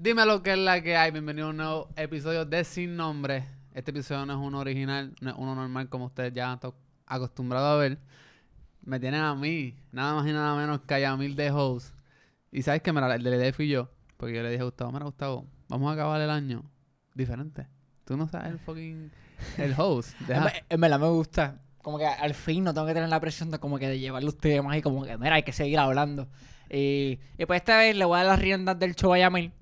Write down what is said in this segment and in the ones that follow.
Dime lo que es la que hay. Bienvenido a un nuevo episodio de Sin Nombre. Este episodio no es uno original, no es uno normal como ustedes ya están acostumbrados a ver. Me tienen a mí, nada más y nada menos que a Yamil de host. Y sabes que me la, el de la idea fui yo. Porque yo le dije a Gustavo, mira Gustavo, vamos a acabar el año diferente. Tú no sabes el fucking... El host. En, verdad me gusta. Como que al fin no tengo que tener la presión de como que de llevar los temas y como que, mira, hay que seguir hablando. Y, y pues esta vez le voy a dar las riendas del show a Yamil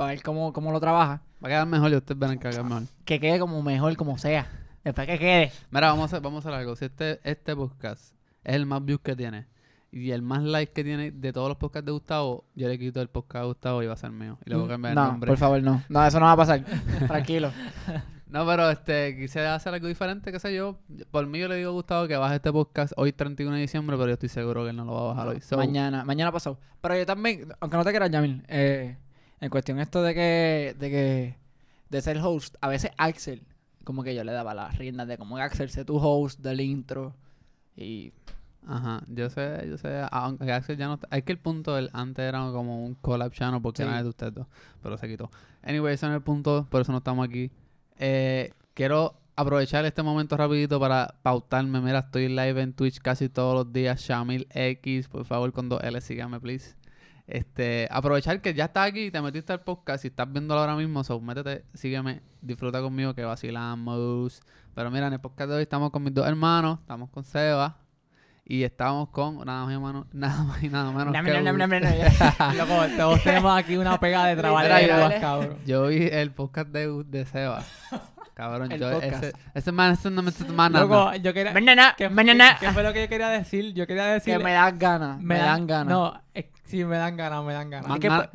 para ver cómo, cómo lo trabaja. Va a quedar mejor y ustedes verán que va a quedar mejor. Que quede como mejor, como sea. Después que quede. Mira, vamos a hacer, vamos a hacer algo. Si este, este podcast es el más views que tiene y el más likes que tiene de todos los podcasts de Gustavo, yo le quito el podcast a Gustavo y va a ser mío. Y le voy a cambiar el no, nombre. por favor, no. No, eso no va a pasar. Tranquilo. No, pero este, quise hacer algo diferente, qué sé yo. Por mí yo le digo a Gustavo que baje este podcast hoy 31 de diciembre, pero yo estoy seguro que él no lo va a bajar hoy. So, mañana, mañana pasó. Pero yo también, aunque no te quieras, Yamil, eh, en cuestión esto de que, de que, de ser host, a veces Axel, como que yo le daba las riendas de como Axel, sé tu host del intro. Y Ajá, yo sé, yo sé, aunque Axel ya no está, es que el punto del antes era como un collab channel porque Sí. era de ustedes dos, pero se quitó. Anyway, ese no es el punto, por eso no estamos aquí. Eh, quiero aprovechar este momento rapidito para pautarme, mira, estoy live en Twitch casi todos los días, Shamil X, por favor con dos L, sígame please. Este, aprovechar que ya estás aquí y te metiste al podcast y estás viéndolo ahora mismo, so métete, sígueme, disfruta conmigo que vacilamos. Pero mira, en el podcast de hoy estamos con mis dos hermanos, estamos con Seba y estamos con nada más y, mano- nada, más y nada menos que. Loco, todos tenemos aquí una pega de trabajo cabrón. Yo vi el podcast de, de Seba. Cabrón, El yo, podcast. ese, ese man, ese no me ese man, nada. Loco, yo quería... Mañana, ¿Qué, mañana. qué- fue lo que yo quería decir? Yo quería decir... Que me dan ganas, me, dan ganas. No, es- sí, me dan ganas, me dan ganas. Es que, pues,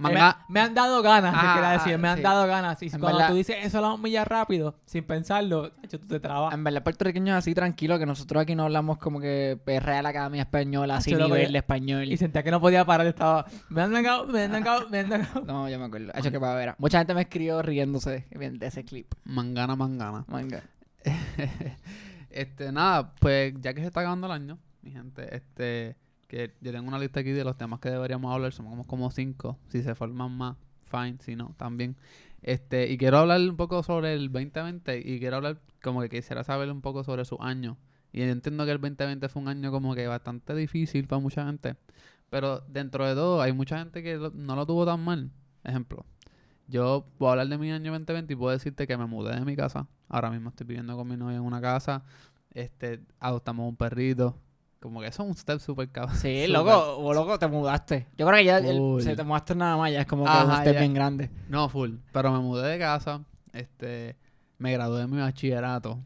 me, han dado ganas, te Ah, quería decir. ah, Me han sí. dado ganas. Y En cuando verdad- tú dices eso la milla rápido, sin pensarlo, hecho, tú te trabas. En verdad, puertorriqueños así tranquilo, que nosotros aquí no hablamos como que Real Academia Española, así Yo lo nivel veía- de español. Y sentía que no podía parar. Estaba... Me han negado, me han negado, me han negado. No, yo me acuerdo. Hecho que para ver. Mucha gente me escribió riéndose de ese clip. Mangana, mangana. Manga. este, nada, pues ya que se está acabando el año, mi gente, este, que yo tengo una lista aquí de los temas que deberíamos hablar, somos como, cinco, si se forman más, fine, si no, también. Este, y quiero hablar un poco sobre el 2020 y quiero hablar como que quisiera saber un poco sobre su año. Y yo entiendo que el 2020 fue un año como que bastante difícil para mucha gente, pero dentro de todo hay mucha gente que no lo tuvo tan mal. Ejemplo, yo puedo hablar de mi año 2020 y puedo decirte que me mudé de mi casa. Ahora mismo estoy viviendo con mi novia en una casa. Este, adoptamos un perrito. Como que eso es un step super cabrón. Sí, súper- loco, o loco, te mudaste. Yo creo que ya el- se te mudaste nada más, ya es como que Ajá, usted ya. bien grande. No, full. Pero me mudé de casa. Este, me gradué de mi bachillerato.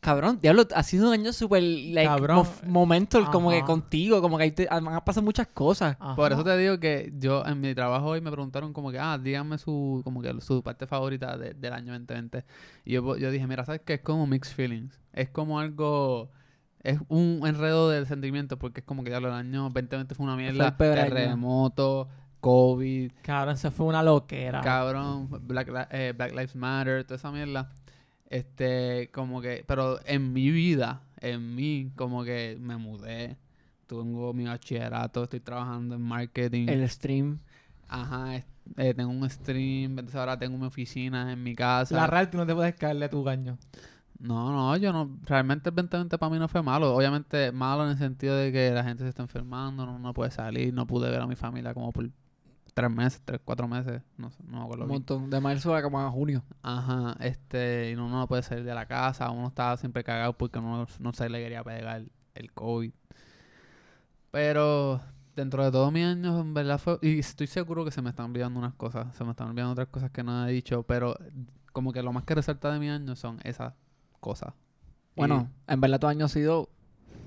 Cabrón, diablo, ha sido un año súper, like, Cabrón. mo- momento como que contigo, como que ahí te, han pasado muchas cosas. Por eso te digo que yo en mi trabajo hoy me preguntaron como que, ah, díganme su, como que su parte favorita de- del año 2020. Y yo, yo dije, mira, ¿sabes qué? Es como mixed feelings. Es como algo, es un enredo de sentimientos porque es como que ya el año 2020 fue una mierda. año. Terremoto, COVID, Cabrón, eso fue una loquera. cabrón, Black, eh, Black Lives Matter, toda esa mierda. Este, como que, pero en mi vida, en mí, como que me mudé. Tengo mi bachillerato, estoy trabajando en marketing. El stream. Ajá, eh, tengo un stream, entonces ahora tengo mi oficina en mi casa. La real, tú no te puedes caerle a tu gaño. No, no, yo no, realmente el 2020 para mí no fue malo. Obviamente malo en el sentido de que la gente se está enfermando, no, no puede salir, no pude ver a mi familia como por tres meses, tres, cuatro meses, no sé, no me acuerdo Un bien. montón. De marzo a como a junio. Ajá, este, y uno no puede salir de la casa, uno estaba siempre cagado porque uno no se le quería pegar el COVID. Pero dentro de todos mis años, en verdad fue, y estoy seguro que se me están olvidando unas cosas, se me están olvidando otras cosas que no he dicho, pero como que lo más que resalta de mi año son esas cosas. Y- Bueno, en verdad tu año ha sido...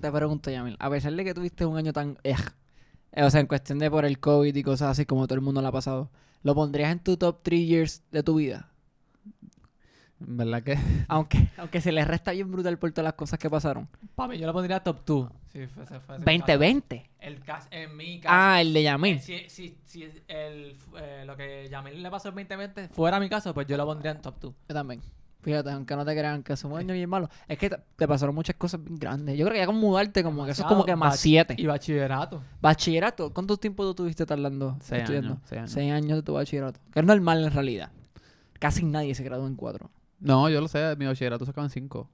Te pregunto, Yamil, a pesar de que tuviste un año tan... ej, eh, o sea, en cuestión de por el COVID y cosas así como todo el mundo lo ha pasado, ¿lo pondrías en tu top 3 years de tu vida? en verdad que Aunque, aunque se le resta bien brutal por todas las cosas que pasaron. Papi, yo lo pondría top 2. Sí, fue, fue, fue ese 2020. caso. El caso, en mi caso. Ah, el de Eh, Yamil. Si, si, si el, eh, lo que Yamil le pasó el 2020 fuera mi caso, pues yo lo pondría en top 2. Yo también. Fíjate, aunque no te crean que somos años bien malos. Es que te, te pasaron muchas cosas bien grandes. Yo creo que ya con mudarte, como que eso es como que más siete. Y bachillerato. Bachillerato, ¿cuánto tiempo tú tuviste tardando Seis estudiando? años, seis años. Seis años de tu bachillerato. Que es normal en realidad. Casi nadie se graduó en cuatro. No, yo lo sé, mi bachillerato sacaban cinco.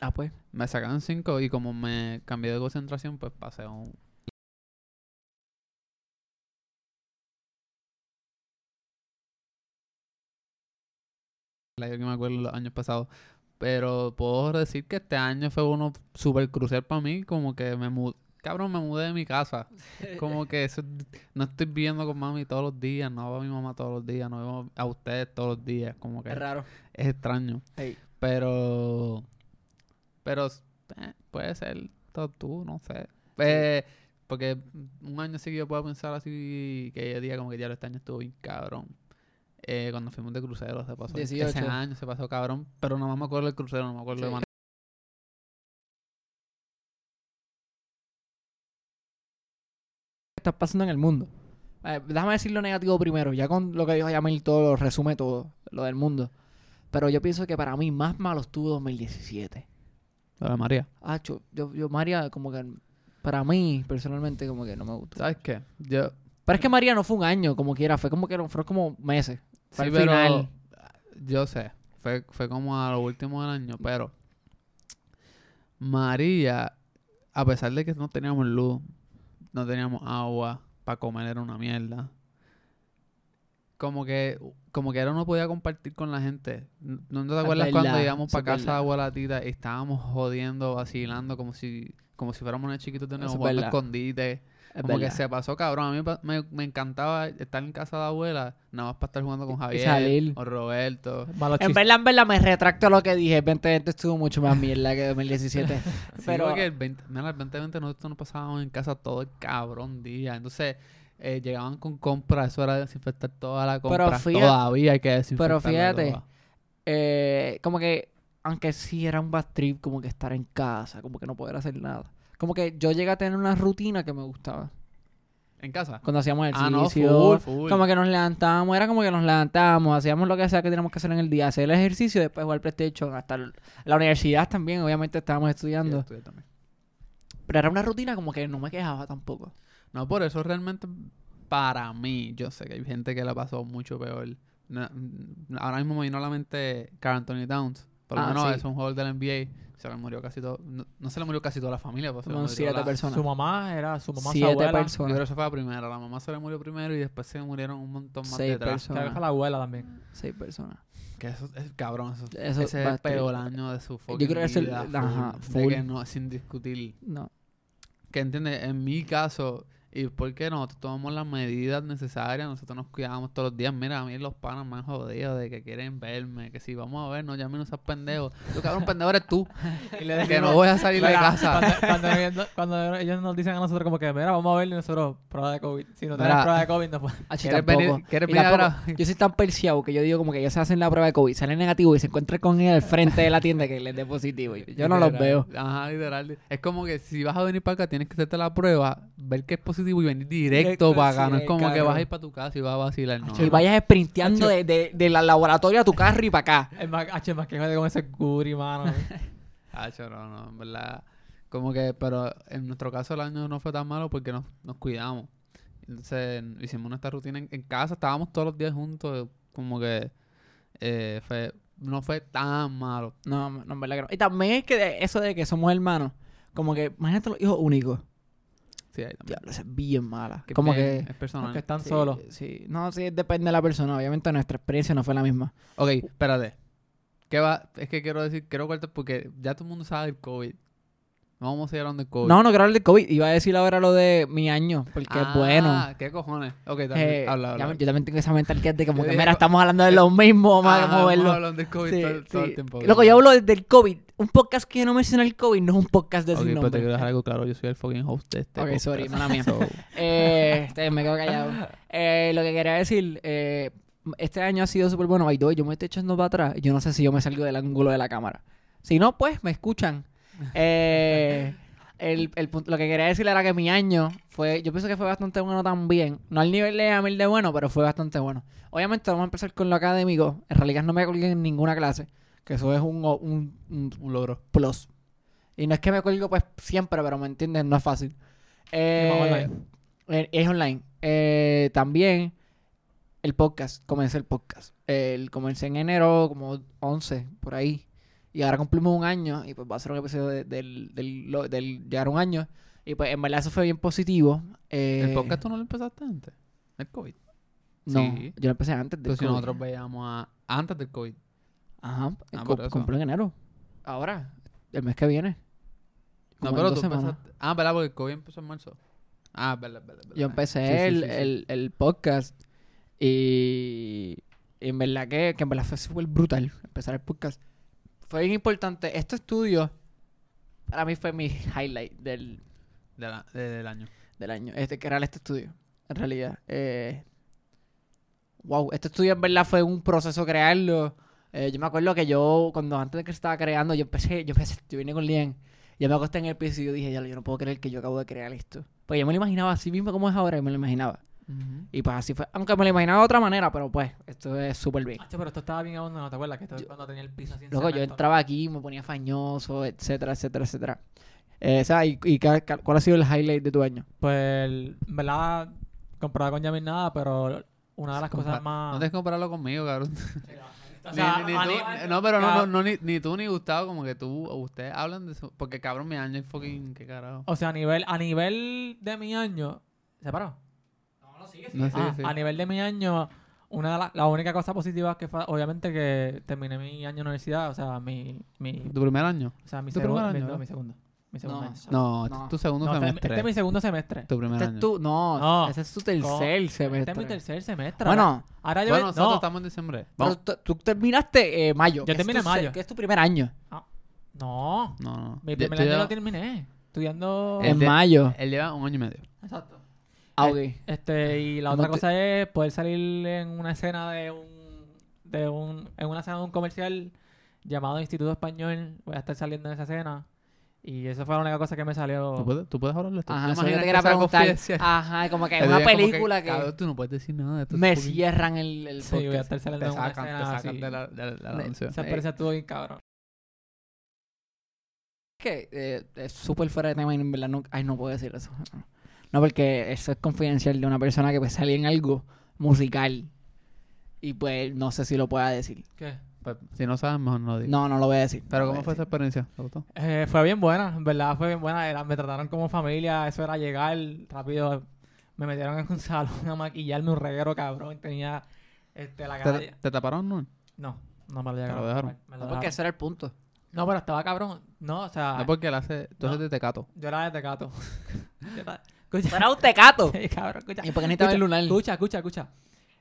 Ah, pues. Me sacaban cinco y como me cambié de concentración, pues pasé a un... yo que me acuerdo los años pasados. Pero puedo decir que este año fue uno súper crucial para mí, como que me mudé... Cabrón, me mudé de mi casa. Como que eso- no estoy viendo con mami todos los días, no veo a mi mamá todos los días, no veo a ustedes todos los días. Como que Es raro. es extraño. Pero. Pero. eh, puede ser todo tú, no sé. Eh, porque un año seguido puedo pensar así. Que yo diga como que ya este año estuvo bien cabrón. Eh, cuando fuimos de crucero se pasó. Ese 18. año se pasó cabrón. Pero no me acuerdo del crucero, no me acuerdo de Sí. más. ¿Qué está pasando en el mundo? Eh, déjame decir lo negativo primero. Ya con lo que dijo Yamil todo lo resume todo, lo del mundo. Pero yo pienso que para mí más malo estuvo 2017. Hola María. Ah, yo, yo, yo, María, como que para mí, personalmente, como que no me gustó. ¿Sabes qué? Yo. Pero es que María no fue un año, como quiera, fue como que fueron como meses. Sí, al pero. final. Yo sé. Fue, fue como a lo último del año, pero. María, a pesar de que no teníamos luz, no teníamos agua, para comer era una mierda. Como que, como que ahora uno podía compartir con la gente. ¿No te acuerdas cuando íbamos para casa de verdad. abuelatita y estábamos jodiendo, vacilando como si, como si fuéramos unos chiquitos de nuevo es jugando escondite? Es como que se pasó cabrón. A mí me, me encantaba estar en casa de abuela, nada más para estar jugando con Javier salir. o Roberto. En verdad, en verdad, me retracto lo que dije. 2020 estuvo mucho más mierda que 2017. Sí, Pero- porque el 20, mira, el 2020 nosotros nos pasábamos en casa todo el cabrón día. Entonces, eh, llegaban con compras, eso era desinfectar toda la Pero compra. fíjate- Todavía hay que desinfectar. fíjate, eh, como que, aunque sí era un bad trip, como que estar en casa, como que no poder hacer nada. Como que yo llegué a tener una rutina que me gustaba. ¿En casa? Cuando hacíamos Ah, no, ejercicio, full, full. como que nos levantábamos, era como que nos levantábamos, hacíamos lo que sea que teníamos que hacer en el día, hacer el ejercicio, después jugar PlayStation, hasta la universidad también, obviamente estábamos Sí, estudiando. estudié también. Pero era una rutina como que no me quejaba tampoco. No, por eso realmente, para mí, yo sé que hay gente que la pasó mucho peor. Mm, ahora mismo me vino a la mente Carl Anthony Towns. Por lo Ah, menos sí. es un jugador del NBA. Se le murió casi todo. No, no se le murió casi toda la familia. Pues se le Como murió siete la- personas. Su mamá era su mamá, su Siete abuela. Yo personas. creo que esa fue la primera. La mamá se le murió primero y después se murieron un montón más Seis detrás. personas. Que la abuela también. Seis personas. Que eso es cabrón. Eso, Eso ese es el peor año de su fucking Yo creo que es el- vida, ajá, full, de full. que no, sin discutir. No. Que entiendes, en mi caso, y porque nosotros tomamos las medidas necesarias, nosotros nos cuidamos todos los días. Mira, a mí los panas me han jodido de que quieren verme, que si vamos a vernos, ya a mí no seas pendejo. Tú, cabrón, pendejo eres tú. Y le que decimos- no voy a salir de casa. Cuando, cuando ellos- cuando ellos nos dicen a nosotros como que, mira, vamos a ver y nosotros, prueba de COVID. Si no tenés prueba de COVID, no puedes. ¿Quieres venir- quieres a? Yo soy tan perseado que yo digo como que ellos se hacen la prueba de COVID, salen negativo y se encuentran con él al frente de la tienda que les dé positivo. Yo, yo no los veo. Ajá, literal. Es como que si vas a venir para acá, tienes que hacerte la prueba, ver que es positivo y venir directo, Directo, para acá. no es como que vas a ir para tu casa y vas a vacilar. No, Y vayas sprinteando de, de, de la laboratorio a tu carro y para acá. Es más, H, más que jode con ese guri, mano. Hacho, no, no, en verdad. Como que, pero en nuestro caso el año no fue tan malo porque nos, nos cuidamos. Entonces hicimos nuestra rutina en, en casa, estábamos todos los días juntos, como que eh, fue, no fue tan malo. No, no, en verdad que no. Y también es que de- eso de que somos hermanos, como que, imagínate los hijos únicos. Sí, ahí también. Diablo, eso es bien mala. Que como bien, que... es personal. que están sí, solos. Sí, no, sí, depende de la persona. Obviamente nuestra experiencia no fue la misma. Ok, espérate. ¿Qué va? Es que quiero decir, quiero cortar porque ya todo el mundo sabe del COVID. No vamos a ir hablando del COVID. No, no quiero hablar del COVID. Iba a decir ahora lo de mi año, porque es bueno. Ah, ¿qué cojones? Ok, dale, Eh, habla, habla. yo también tengo esa mentalidad de como que, dije, mira, no- estamos hablando de lo mismo, vamos Ajá, a moverlo. Hablando del COVID Sí, todo, el tiempo. Loco, yo hablo del COVID. Un podcast que no menciona el COVID no es un podcast de Ok, sin pero te quiero dejar algo claro. Yo soy el fucking host de este Ok, podcast. sorry, mala mía. So, Eh, este, me quedo callado. Eh, lo que quería decir, eh, este año ha sido súper bueno. The way, yo me estoy echando para atrás. Yo no sé si yo me salgo del ángulo de la cámara. Si no, pues me escuchan. Eh, el, el punto- lo que quería decir era que mi año fue, yo pienso que fue bastante bueno también. No al nivel de Amil de bueno, pero fue bastante bueno. Obviamente vamos a empezar con lo académico. En realidad no me colgué en ninguna clase. Que eso es un, un, un Un logro. plus. Y no es que me cuelgo pues siempre, pero me entiendes, no es fácil. Eh, online. eh, Es online. Eh, también el podcast, comencé el podcast. El comencé en enero, como 11, por ahí. Y ahora cumplimos un año y pues va a ser un episodio de- del, del, lo- del llegar a un año. Y pues en verdad eso fue bien positivo. Eh, ¿El podcast tú no lo empezaste antes? ¿El COVID? No, Sí. yo lo empecé antes del Entonces COVID. nosotros veíamos a... Antes del COVID. Ajá, Ah, cu- por eso. cumplo en enero. Ahora, el mes que viene. No, Como en pero dos tú semanas. empezaste... Ah, ¿verdad? Porque el COVID empezó en marzo. Ah, verdad, verdad, verdad. Yo empecé Sí, sí, el, sí, sí. El, el podcast y, y en verdad que, que en verdad fue súper brutal empezar el podcast. Fue bien importante. Este estudio para mí fue mi highlight del, De la- de- del año. del año. Este, crear este estudio, en realidad. Eh, wow, este estudio en verdad fue un proceso crearlo. Eh, yo me acuerdo que yo, cuando antes de que se estaba creando, yo empecé, yo empecé, yo vine con Lian. Yo me acosté en el piso y yo dije, ya, yo no puedo creer que yo acabo de crear esto. Pues yo me lo imaginaba así mismo como es ahora, y me lo imaginaba. Y pues así fue. Aunque me lo imaginaba de otra manera, pero pues, esto es súper bien. Hacho, pero esto estaba bien abandonado, ¿te acuerdas? Que esto cuando tenía el piso así en Luego yo entraba aquí, me ponía fañoso, etcétera, etcétera, etcétera. Eh, o sea, ¿y, y ca- ca- cuál ha sido el highlight de tu año? Pues, en verdad, comparado con Yamil nada, pero una de las cosas más... No tienes que compararlo conmigo, cabrón. O Ni- sea, ni, a tú- ni- no, pero no, no, no, ni, ni tú ni Gustavo, como que tú, ustedes hablan de eso. Porque cabrón, mi año es fucking, qué carajo. O sea, a nivel, a nivel de mi año... ¿Se paró? No, Ah. A nivel de mi año, una de las la única cosa positiva que fue, obviamente, que terminé mi año de universidad, o sea, mi... mi ¿Tu primer año? o sea, mi ¿Tu segundo... primer mi, año, no, no? mi segundo. Mi segundo No, año. No, No. este es tu segundo No, este, semestre. este es mi segundo semestre. Tu primer Este año. es tu, no, No. ese es tu tercer semestre. Este es mi tercer semestre. Bueno, ahora yo... Bueno, no, nosotros estamos en diciembre. pero Vamos. tú, terminaste eh, mayo. Yo terminé mayo. Que es tu primer año. no, No, no. mi primer año lo terminé. Estudiando... En mayo. Él lleva un año y medio. Exacto. Ah, Eh, ok. Este, y la ¿Cómo otra te- cosa es poder salir en una escena de un, de un, en una escena de un comercial llamado Instituto Español. Voy a estar saliendo en esa escena. Y esa fue la única cosa que me salió. ¿Tú puedes, tú puedes hablar de esto. Ajá, ¿Te eso yo imaginas te que sea preguntar. Ajá, como que Te es una película que, Cabrón, tú no puedes decir nada de esto. me cierran el, el Sí, voy a podcast. estar saliendo Te en una sacan, te escena sacan así. de la, de la- de la De- anuncio. Esa experiencia estuvo bien cabrón. que eh, es súper fuera de tema y en verdad no, ay, no puedo decir eso. No, porque eso es confidencial de una persona que pues salía en algo musical y pues no sé si lo pueda decir. ¿Qué? Pues, si no sabes, mejor no lo digas. No, no lo voy a decir. Pero no lo ¿cómo fue esa experiencia? ¿Te gustó? Eh, fue bien buena, en verdad fue bien buena. Era- me trataron como familia, eso era llegar rápido. Me metieron en un salón a maquillarme un reguero cabrón. Tenía este, la cara. ¿Te, te taparon no? No, no me lo lo llegaron. a dejaron? me lo. No, porque dejaron. ese era el punto. No, pero estaba cabrón. No, o sea, No porque él hace... Tú eres de Tecato. yo era de Tecato. Escucha, Era un tecato. Sí, cabrón, escucha. ¿Y por qué necesitaba el lunar? Escucha, escucha, escucha.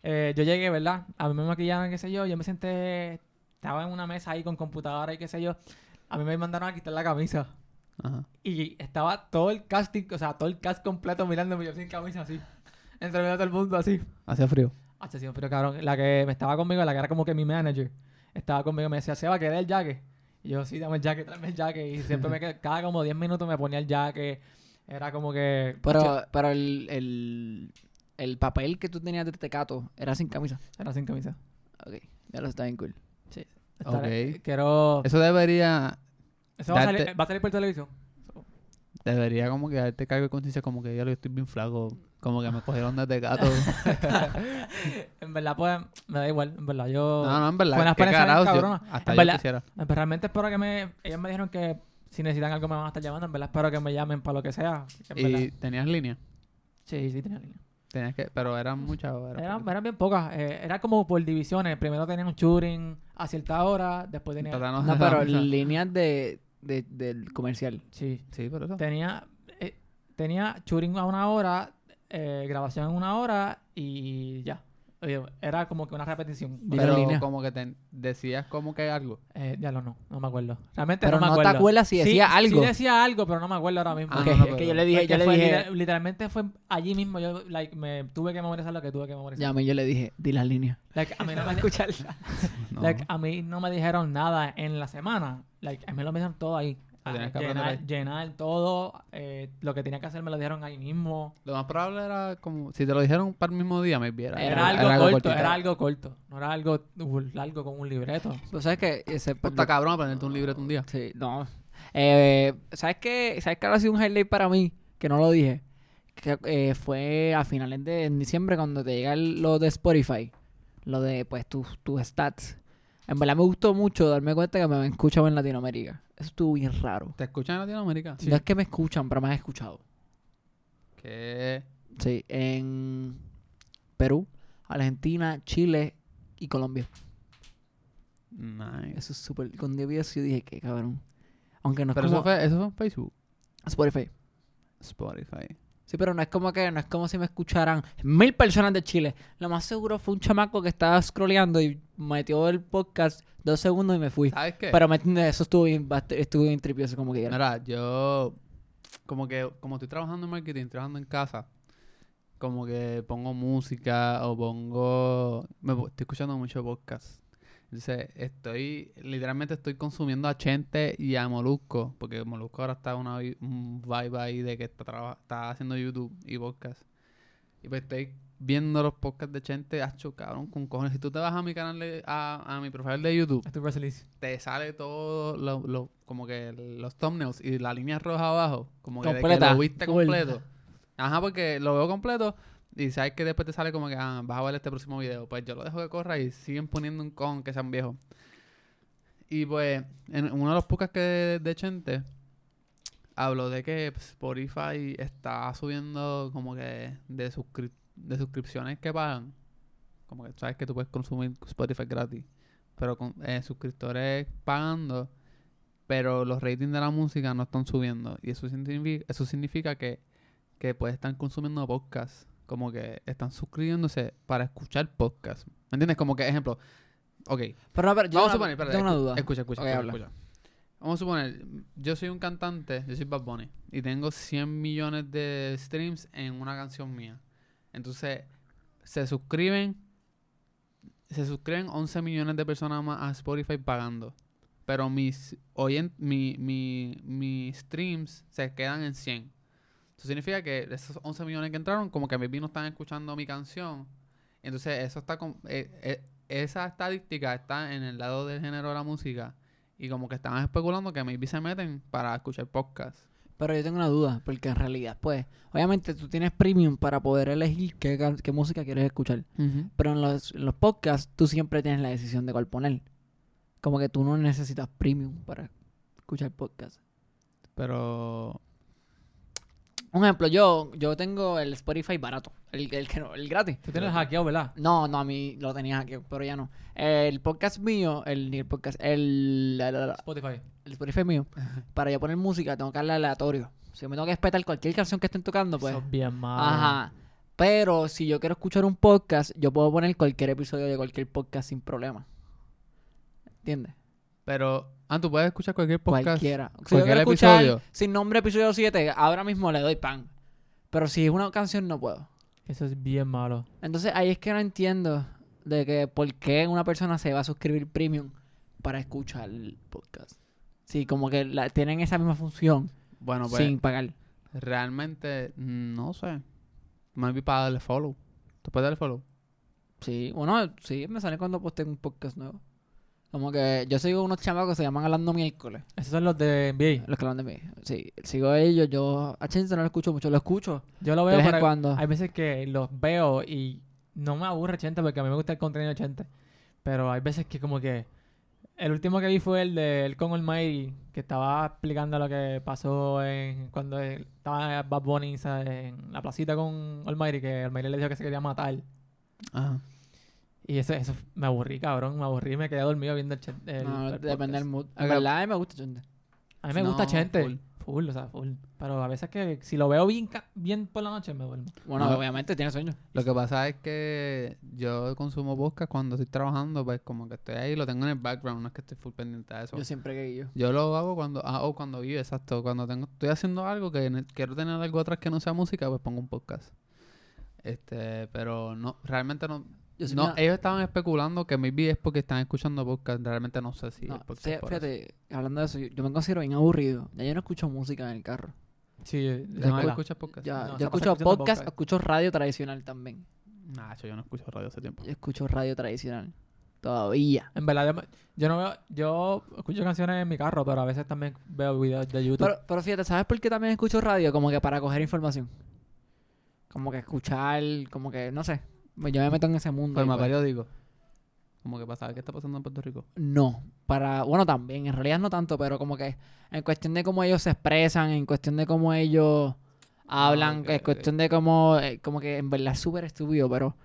Eh, yo llegué, ¿verdad? A mí me maquillaron, qué sé yo. Yo me senté, estaba en una mesa ahí con computadora y qué sé yo. A mí me mandaron a quitar la camisa. Ajá. Y estaba todo el casting, o sea, todo el cast completo mirándome yo sin camisa así. Entre medio de todo el mundo así. Hacía frío. Sí, pero cabrón, la que me estaba conmigo, la que era como que mi manager, estaba conmigo, me decía, Seba, ¿quieres el jacket? Y yo, sí, dame el jacket, tráeme el jacket. Y siempre me cada como 10 minutos me ponía el jacket. Era como que... Pero, pero el, el, el papel que tú tenías de tecato era sin camisa. Era sin camisa. Ok, ya lo está bien cool. Estar- Ok. Quiero... Eso debería... Eso va a, salir, va a salir por televisión. Debería como que darte cargo de conciencia como que ya yo estoy bien flaco. Como que me cogieron de Tecato. en verdad, pues, me da igual. En verdad, yo... no, no, en verdad. Fue una experiencia yo- hasta En yo verdad. quisiera. Pues, realmente espero que me... Ellos me dijeron que si necesitan algo me van a estar llamando. En verdad, espero que me llamen para lo que sea. En ¿Y verdad. tenías línea? Sí, sí, tenía línea. Tenías que... Pero eran muchas. Eran, poquito? eran bien pocas. eh, era como por divisiones. Primero tenían un shooting a cierta hora. Después tenía... Tratando No, de- pero líneas de, de, del comercial. Sí. Sí, por eso. Tenía... eh, tenía shooting a una hora. eh, grabación en una hora. Y ya. Era como que una repetición. Di la Pero línea. como que te decías como que algo. Eh, ya lo no. No me acuerdo. Realmente Pero no me no te acuerdo. acuerdas si Sí, decía algo. Sí decía algo, pero no me acuerdo ahora mismo. Ah, no, no, es que yo le dije, yo le fue dije, literal- literalmente fue allí mismo. Yo like, me tuve que memorizar lo que tuve que memorizar. ya yo le dije, di las líneas. Like, a, mí no me, escucharla. No. like, a mí no me dijeron nada en la semana. Like, a mí me lo dijeron todo ahí. Lo a tienes que aprender ahí. llenar, llenar todo. eh, lo que tenía que hacer me lo dijeron ahí mismo. Lo más probable era como... Si te lo dijeron para el mismo día, me viera. Era, algo corto, cortito. era algo corto. No era algo uh, largo con un libreto. Tú sabes que ese... Pues Está cabrón aprenderte un libreto un día. Sí, no. Eh, ¿Sabes qué? ¿Sabes qué ahora ha sido un highlight para mí? Que no lo dije. Que eh, fue a finales de en diciembre cuando te llega el- lo de Spotify. Lo de, pues, tus tus stats. En verdad me gustó mucho darme cuenta que me han escuchado en Latinoamérica. Eso estuvo bien raro. ¿Te escuchan en Latinoamérica? Sí. No es que me escuchan, pero me han escuchado. Que... Sí, en Perú, Argentina, Chile y Colombia. Nice. Eso es súper... Cuando yo vi eso, yo dije, qué cabrón. Aunque no es Pero como... eso fue, eso fue en Facebook. Spotify. Spotify. Sí, pero no es como que, no es como si me escucharan mil personas de Chile. Lo más seguro fue un chamaco que estaba scrolleando y metió el podcast dos segundos y me fui. ¿Sabes qué? Pero me eso estuvo bien, estuvo bien tripioso como que era. Mira, yo como que como estoy trabajando en marketing, trabajando en casa, como que pongo música o pongo me estoy escuchando mucho podcast. Entonces, estoy literalmente estoy consumiendo a Chente y a Molusco, porque Molusco ahora está una un vibe ahí de que está está haciendo YouTube y podcast. Y pues estoy viendo los podcasts de Chente, hacho, cabrón, con cojones. Si tú te vas a mi canal de- a, a mi perfil de YouTube, Estoy feliz. te sale todo lo, lo- como que los thumbnails y la línea roja abajo, como que, de lo viste completo. Ajá, porque lo veo completo y sabes que después te sale como que ah, vas a ver este próximo video. Pues yo lo dejo que corra y siguen poniendo un con que sean viejos. Y pues, en uno de los podcasts que de Chente, habló de que Spotify está subiendo como que de, suscri- de suscripciones que pagan. Como que sabes que tú puedes consumir Spotify gratis. Pero con eh, suscriptores pagando, pero los ratings de la música no están subiendo. Y eso significa, eso significa que, que pues están consumiendo podcasts. Como que están suscribiéndose para escuchar podcasts. ¿Me entiendes? Como que, ejemplo, ok, Pero, no, pero yo Vamos a suponer, tengo una duda. Escucha, escucha, escucha. Vamos a suponer, yo soy un cantante, yo soy Bad Bunny, y tengo 100 millones de streams en una canción mía. Entonces, se suscriben, se suscriben 11 millones de personas más a Spotify pagando. Pero mis oyen, mi, mi, mis streams se quedan en 100. Eso significa que esos 11 millones que entraron, como que maybe no están escuchando mi canción. Entonces, eso está con, eh, eh, esa estadística está en el lado del género de la música. Y como que están especulando que maybe se meten para escuchar podcast. Pero yo tengo una duda, porque en realidad, pues, obviamente tú tienes premium para poder elegir qué, qué música quieres escuchar. Pero en los, en los podcasts tú siempre tienes la decisión de cuál poner. Como que tú no necesitas premium para escuchar podcast. Pero Un ejemplo, yo, yo tengo el Spotify barato, el, el que no, el gratis. Tú tienes hackeado, ¿verdad? No, no, a mí lo tenía aquí, pero ya no. El podcast mío, el, el podcast, el, la- la- la- Spotify. El Spotify mío, para yo poner música tengo que darle aleatorio. Si yo me tengo que respetar cualquier canción que estén tocando, pues. Eso es bien malo. Ajá. Pero si yo quiero escuchar un podcast, yo puedo poner cualquier episodio de cualquier podcast sin problema. ¿Entiendes? Pero, ah, tú puedes escuchar cualquier podcast. Cualquiera. Si yo cualquier quiero escuchar episodio. sin nombre episodio 7, ahora mismo le doy pan. Pero si es una canción, no puedo. Eso es bien malo. Entonces ahí es que no entiendo de que por qué una persona se va a suscribir premium para escuchar el podcast. Sí, como que la- tienen esa misma función Bueno, pues sin pagar. realmente no sé. Maybe para darle follow. ¿Tú puedes darle follow? Sí, bueno, sí, me sale cuando posteen un podcast nuevo. Como que yo sigo unos chamacos que se llaman Hablando Miércoles. Esos son los de NBA. Los que hablan de mí. Sí, sigo a ellos. Yo a Chente no lo escucho mucho. Lo escucho Yo lo de veo, vez en pero cuando. hay veces que los veo y no me aburre Chente porque a mí me gusta el contenido de Chente. Pero hay veces que como que... El último que vi fue el de él con Almighty, que estaba explicando lo que pasó en cuando estaba Bad Bunny ¿sabes? en la placita con Almighty, que Almighty le dijo que se quería matar. Ajá. Y eso, eso me aburrí, cabrón. Me aburrí y me quedé dormido viendo el, el- No, el depende del mood. Verdad, a mí me gusta Chente. A mí me gusta Chente. Full. o sea, full. Pero a veces que si lo veo bien, ca- bien por la noche me duermo. Bueno, No. obviamente tiene sueño. Lo que pasa es que yo consumo podcast cuando estoy trabajando, pues como que estoy ahí, lo tengo en el background, no es que estoy full pendiente de eso. Yo siempre que yo. Yo lo hago cuando, ah, o cuando vivo, exacto, cuando tengo, estoy haciendo algo que quiero tener algo atrás que no sea música, pues pongo un podcast. Este, pero no, realmente no, Yo No, una- ellos estaban especulando que maybe es porque están escuchando podcast. Realmente no sé si no, es porque por eso. fíjate, hablando de eso, yo, yo me considero bien aburrido. Ya yo no escucho música en el carro. Sí, ¿De de qué verdad. escuchas podcast? Ya, No, yo escucho podcast, podcast. escucho radio tradicional también. Nah, yo no escucho radio hace tiempo. Yo escucho radio tradicional. Todavía. En verdad, yo, yo no veo... Yo escucho canciones en mi carro, pero a veces también veo videos de YouTube. Pero, pero fíjate, ¿sabes por qué también escucho radio? Como que para coger información. Como que escuchar, como que, no sé. Yo me meto en ese mundo. Forma pues- periódico. Como que para saber qué está pasando en Puerto Rico. No, para, bueno, también, en realidad no tanto, pero como que en cuestión de cómo ellos se expresan, en cuestión de cómo ellos hablan, Ah, en cuestión de cómo, eh, como que en verdad es súper estúpido, pero,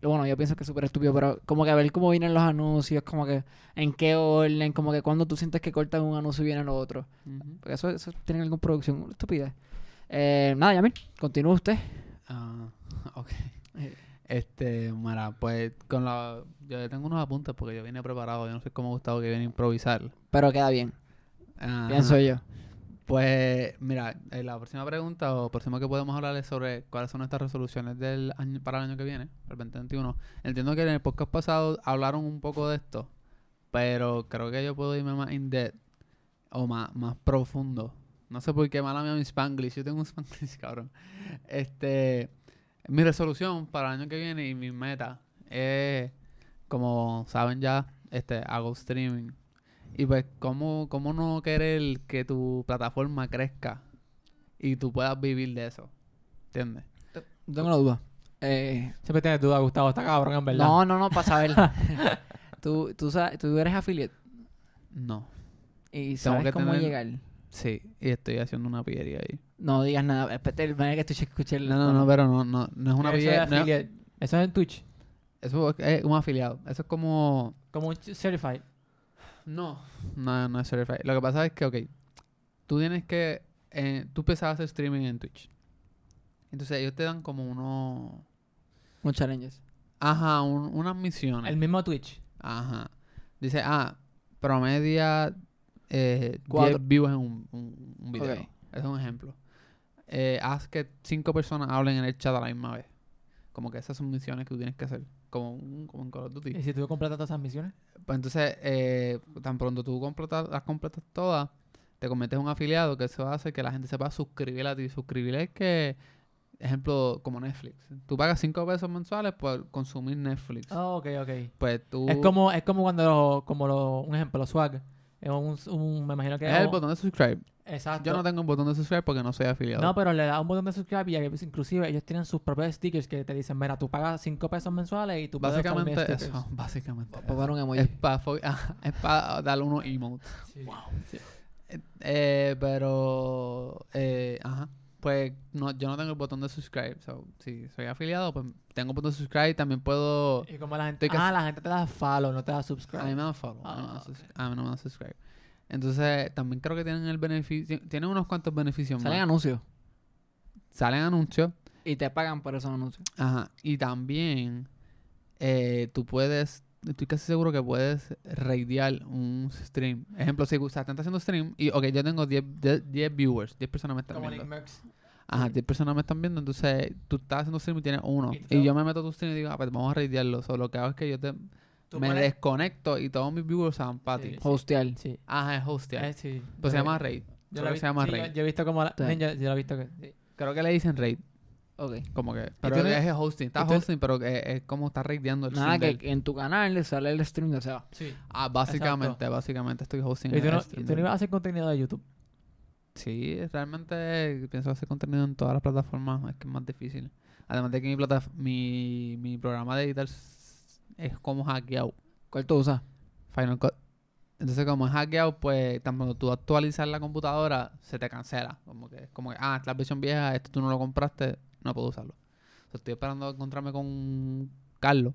bueno, yo pienso que es súper estúpido, pero como que ver cómo vienen los anuncios, como que en qué orden, como que cuando tú sientes que cortan un anuncio y viene el otro. Porque eso, eso tiene alguna producción, una estupidez. Eh, nada, Yamil, continúa usted. Ah, ok. Este, Mara, pues con la... Yo tengo unos apuntes porque yo vine preparado. Yo no sé cómo Gustavo que viene a improvisar. Pero queda bien, Ajá. pienso yo. Pues, mira, eh, la próxima pregunta o próximo que podemos hablar es sobre cuáles son nuestras resoluciones del año, para el año que viene, el 2021. Entiendo que en el podcast pasado hablaron un poco de esto, pero creo que yo puedo irme más in depth o más, más profundo. No sé por qué mala mía mi Spanglish. Yo tengo un Spanglish, cabrón. Este, mi resolución para el año que viene y mi meta es, como saben ya, este, hago streaming. Y pues, ¿cómo, ¿cómo no querer que tu plataforma crezca y tú puedas vivir de eso? ¿Entiendes? Tengo una duda. Eh, Siempre tienes duda, Gustavo. Está cabrón, en verdad. no, no, no, para saber. tú, tú, sabes, tú eres affiliate No. y Tengo sabes que cómo tener- llegar. Sí, y estoy haciendo una pillería ahí. No digas nada. Espérate, el manera que tú escuché el. No, no, no, pero no, no, no es una Eso es no. Eso es en Twitch. eso es un afiliado. Eso es como... Como un certified. No, no, no es certified. Lo que pasa es que, ok, tú tienes que... eh, tú empezabas a hacer streaming en Twitch. Entonces ellos te dan como unos... Un challenges. Ajá, un- unas misiones. El mismo Twitch. Ajá. Dice, ah, promedia eh, Cuatro. 10 views en un, un, un video. Ok. Ese es un ejemplo. Eh, haz que cinco personas hablen en el chat a la misma vez. Como que esas son misiones que tú tienes que hacer. Como, un, como en Call of Duty. ¿Y si tú completas todas esas misiones? Pues entonces, eh, tan pronto tú completas, las completas todas, te conviertes en un afiliado que eso hace que la gente se pueda suscribir a ti. Suscribir es que, ejemplo, como Netflix. Tú pagas 5 pesos mensuales por consumir Netflix. Oh, ok, ok. Pues tú... Es como, es como cuando, lo- como lo, un ejemplo, los swag. Es un, un- me imagino que Es el botón de subscribe. Exacto. Yo no tengo un botón de subscribe porque no soy afiliado. No, pero le das un botón de subscribe y ahí, inclusive ellos tienen sus propios stickers que te dicen, mira, tú pagas 5 pesos mensuales y tú puedes usar mis básicamente stickers". eso. Básicamente. Un emoji. Es para darle unos emotes. Sí. Eh, eh, pero, eh, ajá. Pues no, yo no tengo el botón de subscribe. So, si soy afiliado, pues tengo botón de subscribe. También puedo. Y como la gente... Ah, la gente te da follow, no te da A subscribe. mí me dan follow. a mí no me dan Ah, subs- a mí no me dan subscribe. Entonces, también creo que tienen el beneficio. Tienen unos cuantos beneficios Salen más. anuncios. Salen anuncios. Y te pagan por esos anuncios. Ajá. Y también eh, tú puedes, estoy casi seguro que puedes raidear un stream. Ejemplo, si Gustavo está haciendo stream y, ok, yo tengo 10, 10 10 viewers, 10 personas me están Como viendo. Ajá, 10 personas me están viendo, entonces tú estás haciendo stream y tienes uno. Y yo me meto a tu stream y digo, ah, pues vamos a raidearlo. So, lo que hago es que yo te, Tú me pones- desconecto y todos mis viewers se van para ti. sí. Hostear. Sí. Ajá, es hostear. Eh, sí. pues se Yo- llama raid. Yo, Creo lo que vi- se llama sí, raid. yo, yo he visto como... La, yo lo he visto que... sí. Creo que le dicen raid. Ok. Como que, pero no- es el hosting. Está hosting, pero que es como está raideando el Nada, stream que, en tu canal le sale el stream de Seba. Sí. Ah, básicamente, básicamente estoy hosting ¿Y tú el no, tú no ibas a hacer contenido de YouTube? Sí, realmente pienso hacer contenido en todas las plataformas, es que es más difícil. Además de que mi, plata, mi, mi programa de editar es como hackeado, ¿Cuál tú usas? Final Cut. Entonces como es hackeado, pues tan cuando tú actualizas la computadora, se te cancela. Como que, como que ah, esta es la versión vieja, esto tú no lo compraste, no puedo usarlo. O sea, estoy esperando encontrarme con Carlos.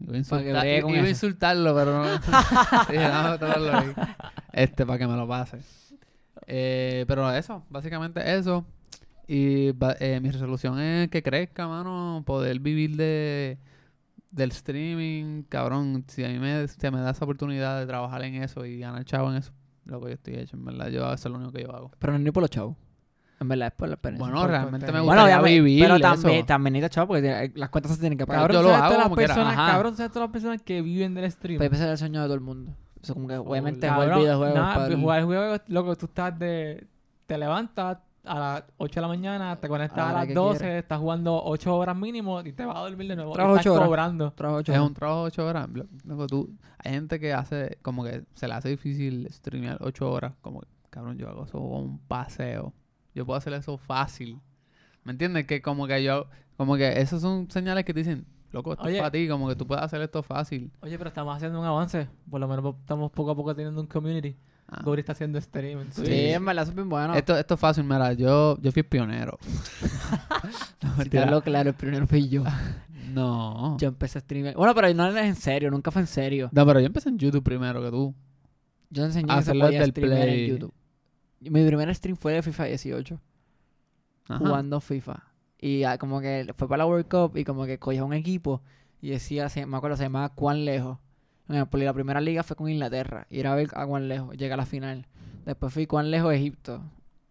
Iba a, insultar- iba a insultarlo, pero no. Dije, "Déjame traerlo ahí". Este, para que me lo pase. Eh, pero eso, básicamente eso. Y eh, mi resolución es que crezca, mano, poder vivir de del streaming, cabrón. Si a mí me, se me da esa oportunidad de trabajar en eso y ganar chavo en eso, lo que yo estoy hecho, en verdad, yo eso es lo único que yo hago. Pero no es ni por los chavos. En verdad, es por la experiencia. Bueno, realmente me gustaría Bueno, vivir pero eso. también, también necesitas chavo porque tiene- las cuentas se tienen que pagar. Cabrón, Cabrón, yo lo ¿sabes hago todas como las quiera, personas, ajá. cabrón, ¿sabes todas las personas que viven del stream? Pues ese es el sueño de todo el mundo. Eso como que obviamente Cabrón, jugar videojuegos. nada, para el- jugar juegos, loco, tú estás de... Te levantas a las 8 de la mañana, te conectas A la a hora las que 12, quieras. estás jugando 8 horas mínimo y te vas a dormir de nuevo. y Trabajo estás ocho horas. cobrando. Trabajo ocho Es horas. un trabajo de 8 horas. Lo- loco, tú, hay gente que hace, como que se le hace difícil streamear 8 horas. Como que, cabrón, yo hago eso como un paseo. Yo puedo hacer eso fácil. ¿Me entiendes? Que como que yo, como que esas son señales que te dicen, loco, esto Oye. es para ti, como que tú puedes hacer esto fácil. Oye, pero estamos haciendo un avance. Por lo menos estamos poco a poco teniendo un community. Ah. Gori está haciendo stream. en Sí, en verdad, eso es bien bueno. Esto, esto es fácil, mira, yo, yo fui pionero. no, Si te hablo claro, el primero fui yo. no. Yo empecé a streamer. Bueno, pero no es en serio, nunca fue en serio. No, pero yo empecé en YouTube primero que tú. Yo enseñé se hacerlo del streamear Play. en YouTube. Mi primer stream fue de FIFA 18, Ajá. jugando FIFA. Y ah, como que fue para la World Cup y como que cogía un equipo y decía, se- me acuerdo, se llamaba Cuán Lejos. Por ejemplo, y la primera liga fue con Inglaterra. Y era a ver a Cuán Lejos, llega a la final. Después fui Cuán Lejos, Egipto.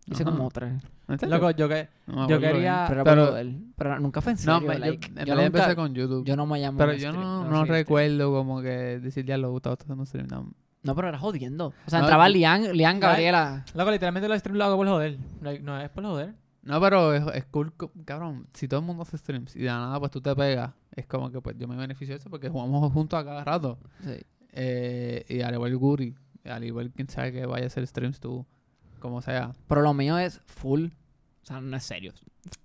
Hice Ajá. como tres. Loco, yo que... No yo quería- Pero, pero- pero, nunca fue en serio. No, me- yo, like, yo, realidad nunca- empecé con YouTube. yo no me llamo pero yo no, no recuerdo como que decir ya lo Gustavo está haciendo stream. No. No, pero era jodiendo. O sea, No, entraba Lian, Lian Gabriela. Loco, literalmente los streams lo hago por joder. Like, no es por joder. No, pero es, es cool, co- cabrón. Si todo el mundo hace streams y de la nada pues tú te pegas, es como que pues yo me beneficio de eso porque jugamos juntos a cada rato. Sí. Eh, y al igual Guri, al igual quien sabe que vaya a hacer streams tú, como sea. Pero lo mío es full. O sea, no es serio.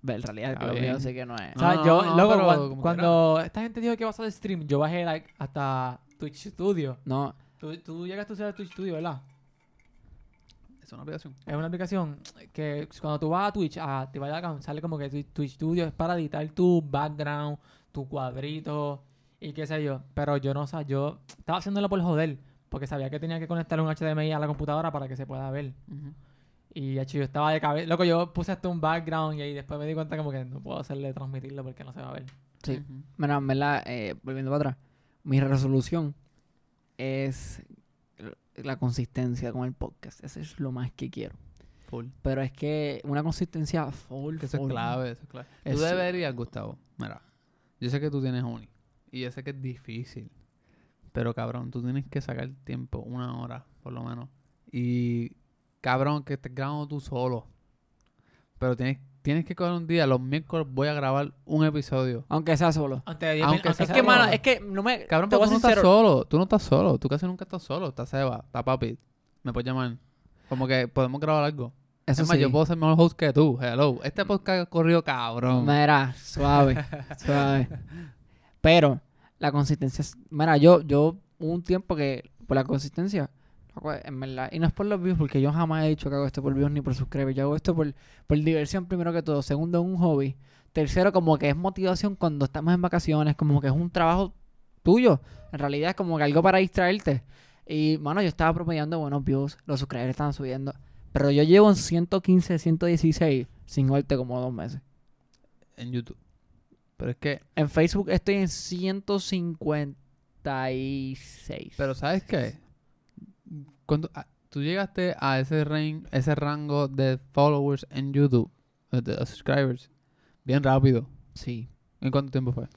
En realidad, lo mío sé que no es. O sea, No, yo, no, como cuando, esta gente dijo que vas a hacer stream, yo bajé like hasta Twitch Studio. No, Tú, tú llegaste a usar Twitch Studio, ¿verdad? Es una aplicación. Es una aplicación que cuando tú vas a Twitch, a activar el account, sale como que Twitch- Studio es para editar tu background, tu cuadrito y qué sé yo. Pero yo no, o sea, yo estaba haciéndolo por joder, porque sabía que tenía que conectar un HDMI a la computadora para que se pueda ver. Y hecho, yo estaba de cabeza. Loco, yo puse hasta un background y ahí después me di cuenta como que no puedo hacerle transmitirlo porque no se va a ver. sí. Ujú. Mira, en verdad, eh, volviendo para atrás, mi resolución es la consistencia con el podcast. Eso es lo más que quiero. Full. Pero es que una consistencia full, Que eso es clave, eso es clave. Tú deberías, Gustavo. Mira, yo sé que tú tienes uni. Y yo sé que es difícil. Pero cabrón, tú tienes que sacar tiempo, una hora, por lo menos. Y cabrón, que estés grabando tú solo. Pero tienes, tienes que coger un día, los miércoles voy a grabar un episodio. Aunque sea solo. Aunque, Aunque mil- sea Es que, mano, es que no me. Cabrón, te pero voy tú no estás solo. Tú no estás solo. Tú casi nunca estás solo. Está Seba, está Papi. Me puedes llamar. Como que podemos grabar algo. Eso es más, sí. yo puedo ser mejor host que tú. Hello. Este podcast ha corrido cabrón. Mira, suave, suave. Pero la consistencia es... Mira, yo, yo hubo un tiempo que por la consistencia, en verdad, y no es por los views, porque yo jamás he dicho que hago esto por views ni por suscribir. Yo hago esto por, por diversión primero que todo. Segundo, un hobby. Tercero, como que es motivación cuando estamos en vacaciones, como que es un trabajo tuyo. En realidad es como que algo para distraerte. Y, mano, yo estaba promediando buenos views, los suscriptores estaban subiendo. Pero yo llevo en 115, 116 sin verte como dos meses. En YouTube. Pero es que, En Facebook estoy en 156. pero ¿sabes qué? Cuando ah, tú llegaste a ese, range, ese rango de followers en YouTube, de subscribers, bien rápido. Sí. ¿En cuánto tiempo fue?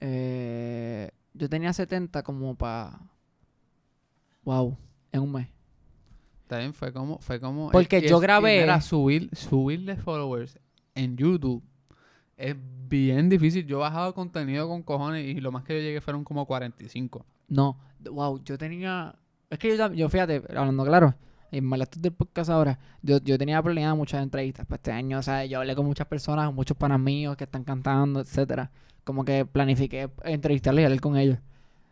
Eh, yo tenía 70 como para... Wow. En un mes. También fue como, fue como. Porque es yo grabé- y mira, subir, subirle followers en YouTube es bien difícil. Yo he bajado contenido con cojones y lo más que yo llegué fueron como 45. No. Wow. Yo tenía... Es que yo, yo fíjate, hablando claro, en malatos del podcast ahora, yo, yo tenía planeado muchas entrevistas para este año. O sea, yo hablé con muchas personas, muchos panas míos que están cantando, etcétera. Como que planifiqué entrevistarlos y hablar con ellos.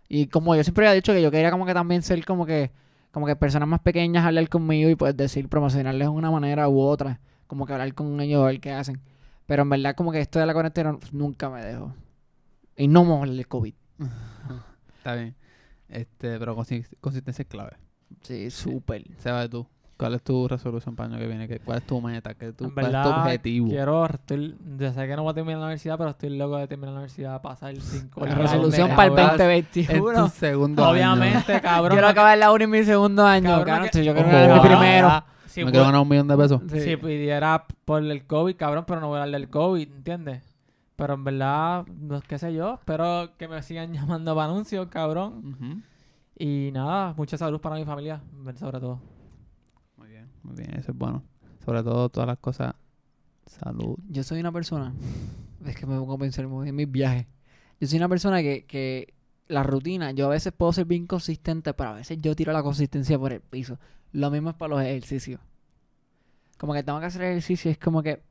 Y como yo siempre había dicho que yo quería como que también ser como que como que personas más pequeñas hablar conmigo y pues decir, promocionarles de una manera u otra. Como que hablar con ellos, a ver qué hacen. Pero en verdad como que esto de la cuarentena nunca me dejó. Y no me el COVID. Está bien. Este, pero consi- consistencia es clave. Sí, súper. Seba, tú. ¿Cuál es tu resolución para el año que viene? ¿Qué- ¿Cuál es tu meta? ¿Qué tu, En ¿Cuál es tu objetivo? Quiero, estoy, ya sé que no voy a terminar la universidad, pero estoy loco de terminar la universidad, pasar cinco La La Cabrón, resolución para el cabrón. En 2021. tu segundo año. Obviamente, cabrón. Quiero acabar la uni en mi segundo año. Cabrón, Claro, que- yo quiero ganar mi primero. Si me quiero ganar un millón de pesos. Si pidiera por el COVID, cabrón, pero no voy a darle el COVID, ¿entiendes? Pero en verdad, no qué sé yo, espero que me sigan llamando para anuncios, cabrón. Y nada, mucha salud para mi familia, sobre todo. Muy bien, muy bien, eso es bueno. Sobre todo todas las cosas, salud. Yo soy una persona, es que me pongo a pensar muy en mis viajes. Yo soy una persona que, que la rutina, yo a veces puedo ser bien consistente, pero a veces yo tiro la consistencia por el piso. Lo mismo es para los ejercicios. Como que tengo que hacer ejercicio, es como que,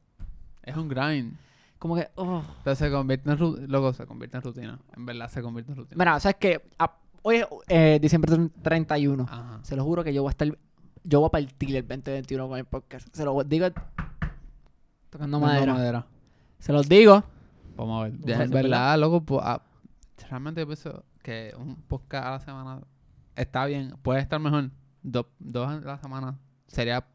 Es un grind. Como que, oh. Pero se convierte en rutina. Luego se convierte en rutina. En verdad se convierte en rutina. Mira, ¿sabes qué? Ah, hoy es eh, diciembre 31. Ajá. Se lo juro que yo voy a estar, yo voy a partir el 2021 con el podcast. Se lo digo tocando Dando madera. Se los digo. Vamos a ver. Ya, en ver, verdad, loco, pues, ah, realmente yo pienso que un podcast a la semana está bien. Puede estar mejor. Do- dos a la semana sería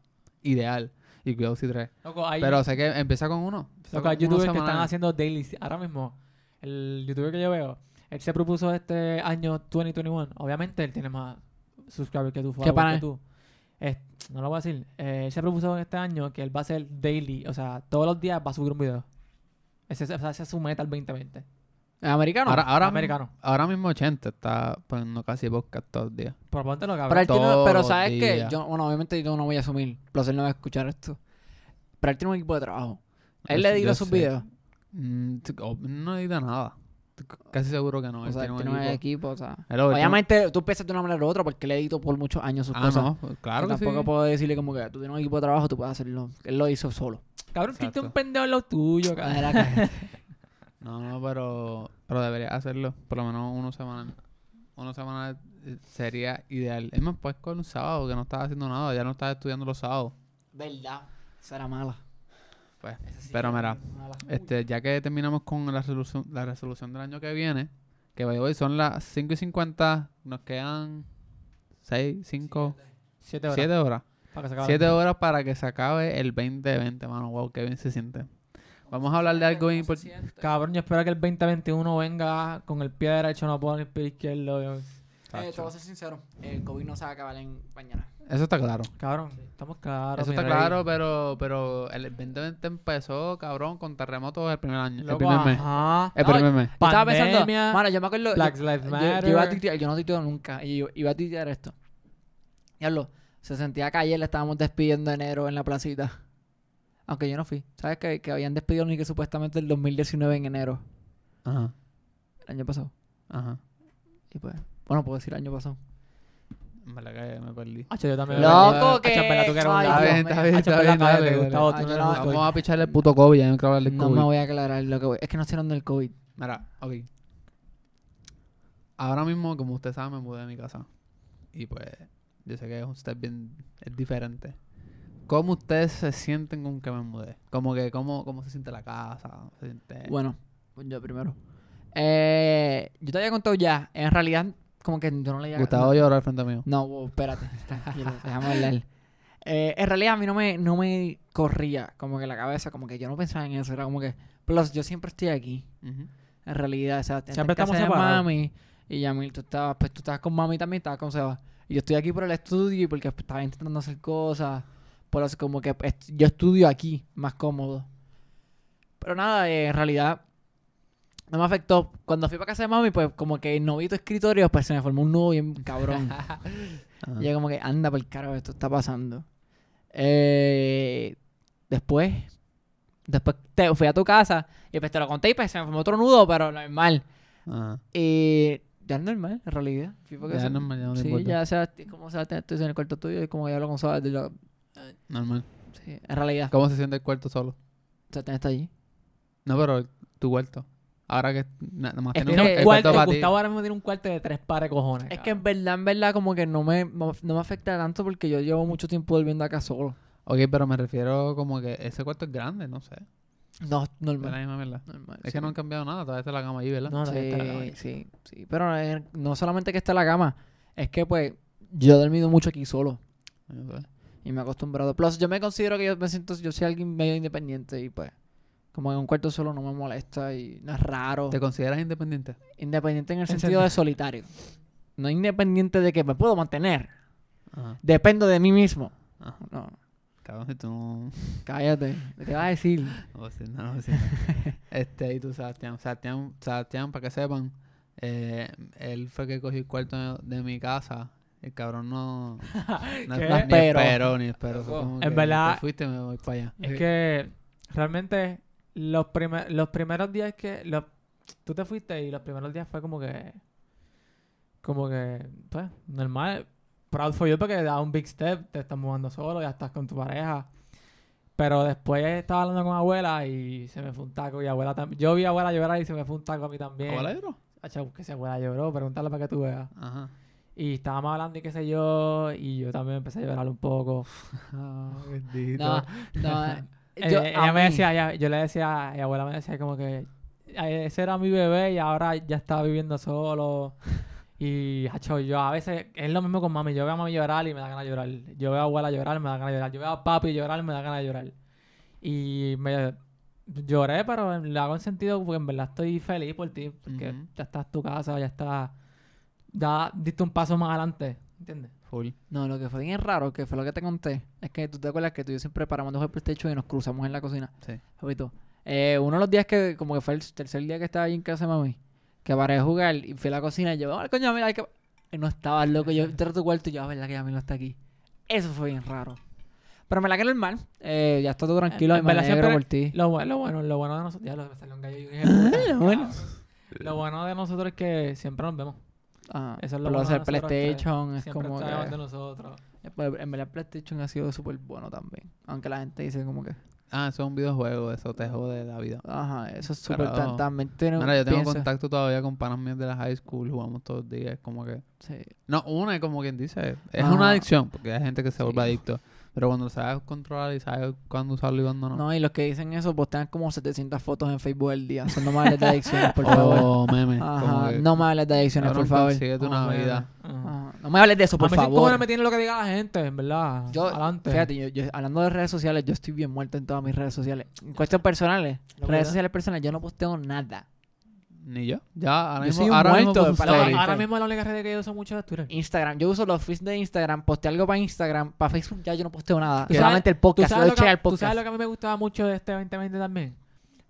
ideal. Y cuidado si tres. Loco, hay, Pero sé que empieza con uno. Empieza loco, hay uno youtubers que están haciendo dailies. Ahora mismo, el youtuber que yo veo, él se propuso este año 2021. Obviamente él tiene más subscribers que tú, followers pana que tú. Es- no lo voy a decir. Eh, él se propuso este año que él va a hacer daily. O sea, todos los días va a subir un video. Ese, esa es su meta al 2020. ¿Es americano? Ahora, ahora, Americano. Mismo, ahora mismo 80 está poniendo casi podcast todos los días. Pero Pero, él tiene- todos pero los sabes que días. yo, bueno, obviamente yo no voy a asumir, plus él no va a escuchar esto. Pero él tiene un equipo de trabajo. Yo Él le sé- edita yo sus sé. videos. Mm, t- no edita nada. T- Casi seguro que no. o él sea, él tiene tiene un un equipo. equipo, o sea. Él Obviamente tú piensas de una manera u otra porque él editó por muchos años sus Ah, cosas. no. pues, Claro Que tampoco sí. puedo decirle como que tú tienes un equipo de trabajo, tú puedes hacerlo. Él lo hizo solo. Cabrón, Exacto. un pendejo en lo tuyo, cabrón. Era que- No, no, pero, pero debería hacerlo. Por lo menos uno semanal. Uno semanal sería ideal. Es más, puedes con un sábado que no estás haciendo nada. Ya no estás estudiando los sábados. Verdad. Esa era mala. Pues, pero mira, este, ya que terminamos con la resolución, la resolución del año que viene, que way, son las 5 y 50, nos quedan 6, 5, Siete horas. 7 horas. Para que se acabe. 7 horas para que se acabe el 2020, mano. Wow, qué bien se siente. Vamos a hablar de algo importante. Cabrón, yo espero que el 2021 venga con el pie derecho, no puedo ni el pie izquierdo. yo- Eh, te voy a ser sincero. El COVID no se va a acabar en mañana. Eso está claro. Cabrón, estamos claros. Eso está rey. claro, pero, pero el 2020 empezó, cabrón, con terremotos el primer año. Loco, el primer mes. ajá. El No, primer mes. Yo estaba pensando, mano, yo me acuerdo. Black yo, Lives Matter. yo iba a tuitear, yo no tuiteo nunca. Y yo iba a tuitear esto. Diablo, se sentía que ayer le estábamos despidiendo enero en la placita. Aunque yo no fui. ¿Sabes que, que habían despedido ni que supuestamente el 2019 en enero? Ajá, El año pasado. ajá. Y pues, bueno, puedo decir año pasado. Verdad que me perdí. Hacho, yo también. Loco, que- un Está bien, está bien, está en bien, un Vamos a picharle el puto COVID, ya no quiero hablar del No COVID. me voy a aclarar lo que voy. Es que no estoy hablando del COVID. Mira, ok. Ahora mismo, como usted sabe, me mudé de mi casa. Y pues, yo sé que usted es bien, es diferente. ¿Cómo ustedes se sienten con que me mudé? Como que, ¿cómo, cómo se siente la casa? ¿Se siente...? Bueno, pues yo primero. Eh, yo te había contado ya. En realidad, como que yo no le Gustavo lloró al frente mío. No, wow, espérate. Tranquilo, déjame hablar. Eh, en realidad a mí no me, no me corría como que la cabeza, como que yo no pensaba en eso. Era como que, plus, yo siempre estoy aquí. Ujú. En realidad, o sea, Siempre estamos separados. mami. Y Yamil, tú estabas, pues tú estabas con mami también, estabas con Seba. Y yo estoy aquí por el estudio y porque pues, estaba intentando hacer cosas. Por eso como que pues, yo estudio aquí, más cómodo. Pero nada, eh, en realidad no me afectó. Cuando fui para casa de mami, pues como que el novito escritorio, pues se me formó un nudo bien cabrón. Y yo como que anda por el carajo, esto está pasando. Eh, después, después te, fui a tu casa y pues te lo conté y pues se me formó otro nudo, pero normal. Ajá. Y ya es normal, en realidad. Fui Ya se- normal, ya no sí, importa. ya sea, como sea, estoy en el cuarto tuyo y como ya lo con Normal. sí, en realidad. ¿Cómo se siente el cuarto solo? O sea, está allí. No, pero tu cuarto. Ahora que na- nada más Es tiene que un- el el cuarto, cuarto para ti. Gustavo ahora mismo tiene un cuarto de tres pares de cojones. Es que en verdad, en verdad, como que no me, no me afecta tanto porque yo llevo mucho tiempo viviendo acá solo. Ok, pero me refiero como que ese cuarto es grande, no sé. No, Es la normal. misma mierda. normal Es sí. que no han cambiado nada, todavía está la cama ahí, ¿verdad? No, sí, está la cama. sí, sí. Pero eh, no solamente que está la cama, es que pues yo he dormido mucho aquí solo No sé. Y me he acostumbrado. Plus, yo me considero que yo me siento, yo soy alguien medio independiente y pues como en un cuarto solo no me molesta y no es raro. ¿Te consideras independiente? Independiente en el En sentido de solitario. No independiente de que me puedo mantener. Ajá. Dependo de mí mismo. Ajá. No. Cabrón, tú no... Cállate. ¿Qué vas a decir? No no nada. Este, y tú, Sebastián. Sebastián, Sebastián, para que sepan, eh, él fue que cogió el cuarto de mi casa. El cabrón no... no no. Ni esperó, ni como En que, verdad- Te fuiste, me voy para allá. Es Sí. que realmente los, primer- los primeros días que... Los, tú te fuiste y los primeros días fue como que... Como que, pues, normal. Proud for you porque da un big step. Te estás mudando solo, ya estás con tu pareja. Pero después estaba hablando con abuela y se me fue un taco. Y abuela también. Yo vi a abuela llorar y se me fue un taco a mí también. ¿Abuela lloró? Acha, que si abuela lloró, pregúntale para que tú veas. Ajá. Y estábamos hablando y qué sé yo. Y yo también empecé a llorar un poco. Ah, bendito. No, no. Eh, ella me decía, ella- yo le decía, mi abuela me decía como que "Ay, ese era mi bebé y ahora ya estaba viviendo solo. Y, hacho, yo a veces, es lo mismo con mami, yo veo a mami llorar y me da ganas de llorar. Yo veo a abuela llorar, me da ganas de llorar. Yo veo a papi llorar, me da ganas de llorar. Y me lloré, pero le hago en sentido porque en verdad estoy feliz por ti, porque ya estás en tu casa, ya está, ya diste un paso más adelante, ¿entiendes? Full. No, lo que fue bien raro, que fue lo que te conté, es que tú te acuerdas que tú y yo siempre paramos de jugar PlayStation y nos cruzamos en la cocina. Sí. Jovito. Eh, uno de los días que, como que fue el tercer día que estaba ahí en casa de mami, que paré de jugar y fui a la cocina y yo, "Ay, coño, mira, hay que... Y no estaba loco, yo entré a tu cuarto y yo, "Ah, verdad que ya no está aquí. Eso fue bien raro. Pero me la que normal, eh, ya está todo tranquilo En me verdad siempre- por ti. Lo, bu- lo bueno, lo bueno de nosotros, ya lo me salió un gallo. dije, lo bueno. Lo bueno de nosotros es que siempre nos vemos. Ah, Eso es lo bueno hacer PlayStation es como que... de nosotros. En verdad PlayStation ha sido súper bueno también. Aunque la gente dice como que... Ah, eso es un videojuego, eso te jode la vida. Ajá, eso es súper... Tan- También tiene... Mira, yo tengo piensa- contacto todavía con panas míos de la high school, jugamos todos los días, como que... Sí. No, una es como quien dice, es Ajá. una adicción, porque hay gente que se Sí. vuelve adicto. Pero cuando sabes controlar y sabes cuándo usarlo y cuándo no. No, y los que dicen eso postean como 700 fotos en Facebook al día. Son no me hables de adicciones, por favor. O memes. como Ajá, que, no me hables de adicciones, por favor. consíguete una Hombre, vida. ajá. No me hables de eso, por a favor. cojones me tiene lo que diga la gente, en verdad. Yo, Adelante. fíjate, yo, yo- hablando de redes sociales, yo estoy bien muerto en todas mis redes sociales. En cuestiones personales, redes ¿verdad? sociales personales, yo no posteo nada. Ni yo. Ya, ahora Yo mismo, soy un ahora mismo Ahora- story. la ahora gente. mismo la única red que yo uso mucho es Twitter. Instagram, yo uso los feeds de Instagram, posteo algo para Instagram, para Facebook ya yo no posteo nada. ¿Tú sabes- Solamente el ¿Tú podcast, sabes, lo que, eché al tú podcast. sabes lo que a mí me gustaba mucho de este 2020 también?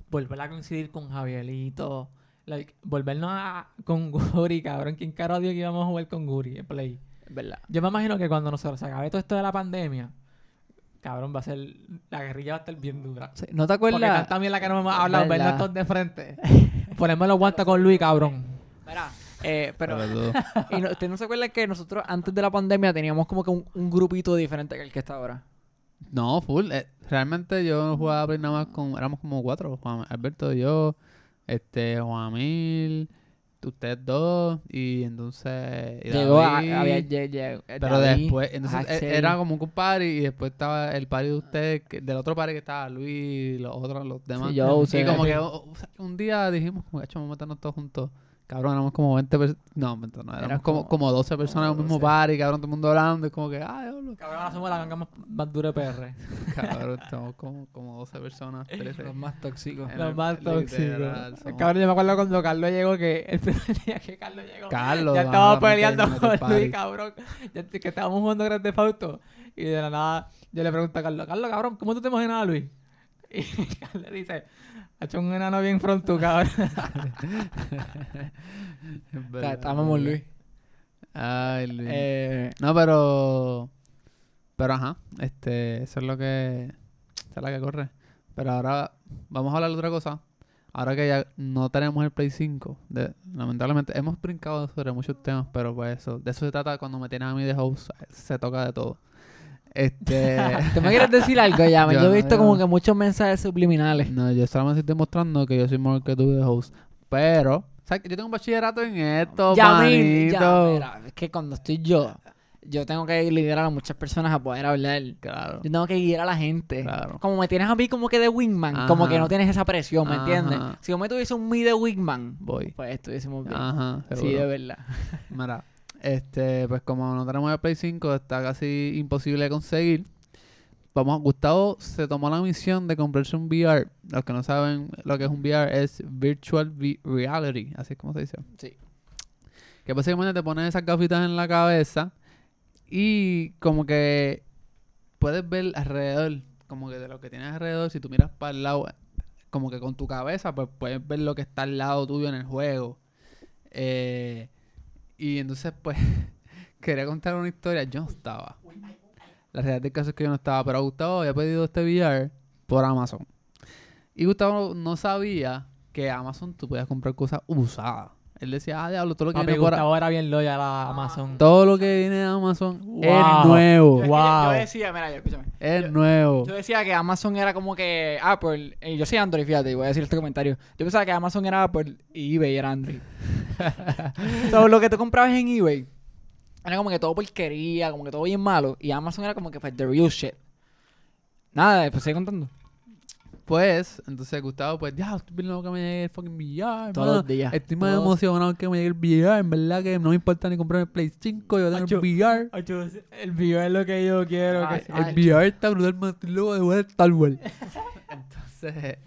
Volver a coincidir con Javierito. Like, volvernos a, con Guri, cabrón. ¿Quién caro dio que íbamos a jugar con Guri en Play? Verdad. Yo me imagino que cuando nosotros se acabe todo esto de la pandemia, cabrón, va a ser. La guerrilla va a estar bien dura. Sí, ¿No te Porque acuerdas? tanta mierda que no hemos hablado, Verdad. todos de frente. Ponemos los guantes con Luis, cabrón. Mira, eh, pero... Y no, ¿Usted no se acuerda que nosotros antes de la pandemia teníamos como que un, un grupito diferente que el que está ahora? No, full. eh, realmente yo no jugaba Play nada más con... Éramos como cuatro. Juan Alberto, yo, este, Juan Mil, ustedes dos, y entonces... y Llegó a, había, lle- lle- Pero David, después, entonces eh, Axel. era como un party y después estaba el party de ustedes, que- del otro party que estaba Luis y los otros, los demás. Sí, yo, y como que un día dijimos, vamos a meternos todos juntos. Cabrón, éramos como 20 personas. No, no, éramos como, como- como 12 personas en un mismo 12. party, cabrón, todo el mundo hablando. Y como que, ah, diablo. Cabrón, ahora somos la ganga más, más dura de PR. Cabrón, estamos como, como 12 personas, 13. Los más tóxicos. En Los el- más tóxicos. somos- Cabrón, yo me acuerdo cuando Carlos llegó que el primer día que Carlos llegó. Carlos. ya estaba me peleando con Luis, cabrón. Ya te- que estábamos jugando Grand Theft Auto. Y de la nada, yo le pregunto a Carlos, Carlos, cabrón, ¿cómo tú te imaginas a Luis? Y Carlos dice, ha hecho un enano bien pronto, cabrón. Es Luis. Ay, Luis. Eh, No, pero. Pero ajá, este, eso es lo que. Esa es la que corre. Pero ahora vamos a hablar de otra cosa. Ahora que ya no tenemos el Play 5, de- lamentablemente hemos brincado sobre muchos temas, pero pues eso, de eso se trata cuando me tienes a mí de host, se toca de todo. Este. ¿Tú me quieres decir algo, Yamen? Yo Yo he visto yo como que muchos mensajes subliminales. no, yo solamente estoy demostrando que yo soy mejor que tú de host. Pero, ¿sabes? que Yo tengo un bachillerato en esto, ya, manito. mira, es que cuando estoy yo, yo tengo que liderar a muchas personas a poder hablar. Claro. Yo tengo que guiar a la gente. Claro. Como me tienes a mí como que de wingman, como que no tienes esa presión, ¿me Ajá. entiendes? Si yo me tuviese un mí de wingman, Voy. pues estuviésemos bien. Ajá, sí, de verdad. Mira, este, pues como no tenemos el Play 5, está casi imposible de conseguir. Vamos, Gustavo se tomó la misión de comprarse un VR. Los que no saben lo que es un VR es Virtual Vi- Reality, así es como se dice. Sí. Que básicamente te pones esas gafitas en la cabeza y como que puedes ver alrededor, como que de lo que tienes alrededor, si tú miras para el lado, como que con tu cabeza, pues puedes ver lo que está al lado tuyo en el juego. Eh, y entonces, pues, quería contar una historia. Yo no estaba. La realidad del caso es que yo no estaba, pero Gustavo había pedido este VR por Amazon. Y Gustavo no sabía que Amazon tú podías comprar cosas usadas. Él decía, ah, diablo, todo lo que Papi, viene por Gustavo era bien loyal a Amazon. todo lo que viene de Amazon es Wow. nuevo. Yo, Wow. yo decía, mira, yo, escúchame. Es Yo- nuevo. Yo decía que Amazon era como que Apple. Y yo soy Android, fíjate, y voy a decir este comentario. Yo pensaba que Amazon era Apple y eBay era Android. so, lo que tú comprabas en eBay era como que todo porquería, como que todo bien malo. Y Amazon era como que pues, the real shit. Nada, después sigue contando. Pues, entonces Gustavo, pues, ya, estoy bien loco que me llegue el fucking VR. Todos los días. Estoy más Todos- emocionado que me llegue el VR. En verdad que no me importa ni comprar el Play 5, yo tengo el VR. El video es lo que yo quiero. Ay, que- ay. El VR está brutal. Estoy loco de jugar Star Wars. Entonces,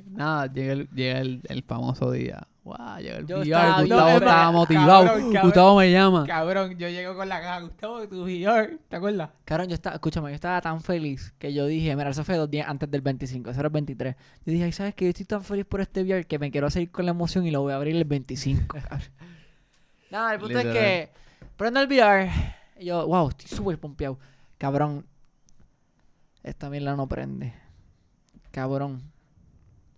nada, llega el, llega el, el famoso día. Wow, llega el Yo VR. estaba- Gustavo no, estaba cabrón, motivado. cabrón. Gustavo me llama. Cabrón, yo llego con la caja. Gustavo, tu VR, ¿te acuerdas? Cabrón, yo estaba, escúchame, yo estaba tan feliz que yo dije, mira, eso fue dos días antes del 25, eso era el 23. Yo dije, ay, ¿sabes qué? Yo estoy tan feliz por este VR que me quiero seguir con la emoción y lo voy a abrir el 25. cabrón. Nada, el punto es que prendo el VR y yo, wow, estoy súper pompeado. Cabrón, esta mierda no prende. Cabrón.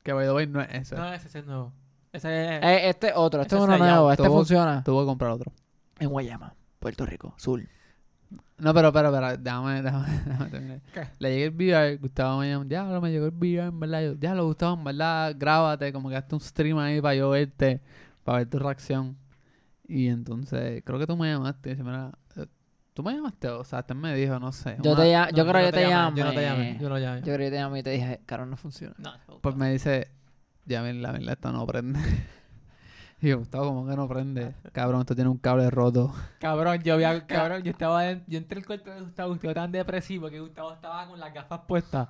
Que by the way no es ese. No, ese, ese es nuevo. Ese es. Eh, este otro, este es uno nuevo, este funciona. Tuve que comprar otro. En Guayama, Puerto Rico, Sur. No, pero, pero, pero, déjame, déjame, déjame terminar. ¿Qué? Le llegué el VR, Gustavo me llama, ya, me llegó el VR, en verdad. Yo, ya, lo Gustavo, en verdad, grábate, como que hazte un stream ahí para yo verte, para ver tu reacción. Y entonces, creo que tú me llamaste. y dice, mira, tú me llamaste, o sea, usted me dijo, no sé. Yo, una- te, llam- yo No, creo que no yo te llamé, llamé. Yo no te llamé. Yo no llamé. Yo creo que yo te llamé y te dije, caro, no funciona. No, Pues me dice, ya, ven, la verdad, esto no prende. y yo, Gustavo, ¿cómo que no prende? Cabrón, esto tiene un cable roto. Cabrón, yo había, cabrón, yo estaba en- yo entré al cuarto de Gustavo, Gustavo tan depresivo que Gustavo estaba con las gafas puestas.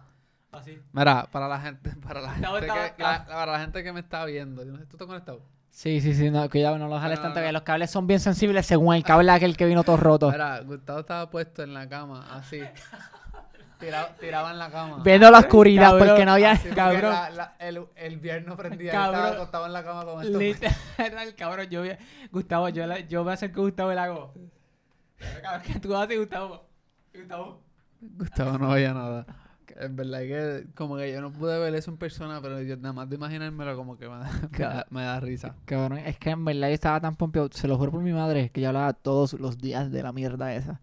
Así. Mira, para la gente, para la gente, estaba- que, la- para la gente que me está viendo, yo no sé, ¿tú estás conectado? Sí, sí, sí, no, cuidado, no los jales No, tanto no. que los cables son bien sensibles según el cable aquel que vino todo roto. Mira, Gustavo estaba puesto en la cama, así. Tirado, tiraba en la cama. Viendo la oscuridad Cabrón, porque no había... Así, cabrón. la- la- el, el viernes prendía. Cabrón. Estaba acostado en la cama con esto. Literal, cabrón, yo vi, Gustavo, yo, la- yo me acerco a Gustavo y le hago. Cabrón, ¿qué tú haces, Gustavo? Gustavo. Gustavo no veía nada. En verdad que como que yo no pude ver eso en persona, pero yo nada más de imaginármelo como que me da, me da, me da risa. Cabrón, es que en verdad yo estaba tan pompeado, se lo juro por mi madre, que yo hablaba todos los días de la mierda esa.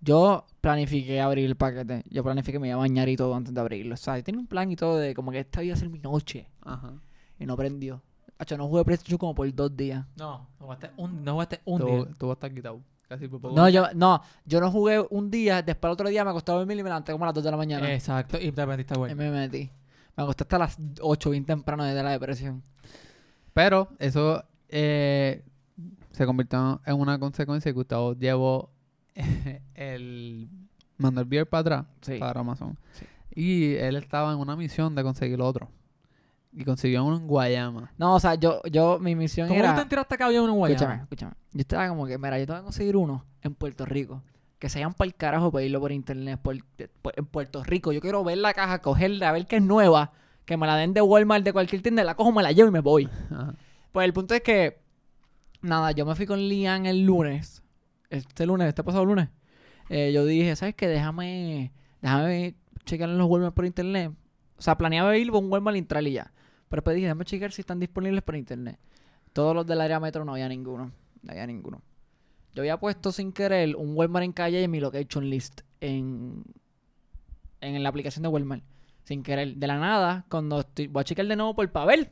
Yo planifiqué abrir el paquete, yo planifiqué que me iba a bañar y todo antes de abrirlo. O sea, yo tenía un plan y todo de como que esta iba a ser mi noche Ajá. y no prendió. Hacho, no jugué PlayStation como por dos días. No, no jugaste un, no jugaste un Tú, día. tú vas a estar quitado. Casi por poco. No, yo, no, yo no jugué un día, después el otro día me acosté a dormir y me levanté como a las 2 de la mañana. Exacto, y te metiste Y güey. me metí. Me acosté hasta las 8 bien temprano desde la depresión. Pero eso eh, se convirtió en una consecuencia que Gustavo llevó el mandó el VR para atrás, Sí. para Amazon. Sí. Y él estaba en una misión de conseguir otro. Y consiguió uno en Guayama. No, o sea, yo, yo, mi misión ¿Cómo era... te enteraste que había uno en Guayama? Escúchame, escúchame. Yo estaba como que, mira, yo tengo que conseguir uno en Puerto Rico. Que se vayan para el carajo para irlo por internet. Por, por- en Puerto Rico. Yo quiero ver la caja, cogerla, a ver que es nueva. Que me la den de Walmart, de cualquier tienda. La cojo, me la llevo y me voy. Ajá. Pues el punto es que, nada, yo me fui con Lian el lunes. Este lunes, este pasado lunes. Eh, yo dije, ¿sabes qué? Déjame, déjame checar en los Walmart por internet. O sea, planeaba ir a un Walmart Intral y ya. Pero después dije, déjame checar si están disponibles por internet. Todos los del área metro no había ninguno. No había ninguno. Yo había puesto sin querer un Walmart en calle en mi location list en, en la aplicación de Walmart. Sin querer. De la nada, cuando estoy, voy a checar de nuevo por Pavel,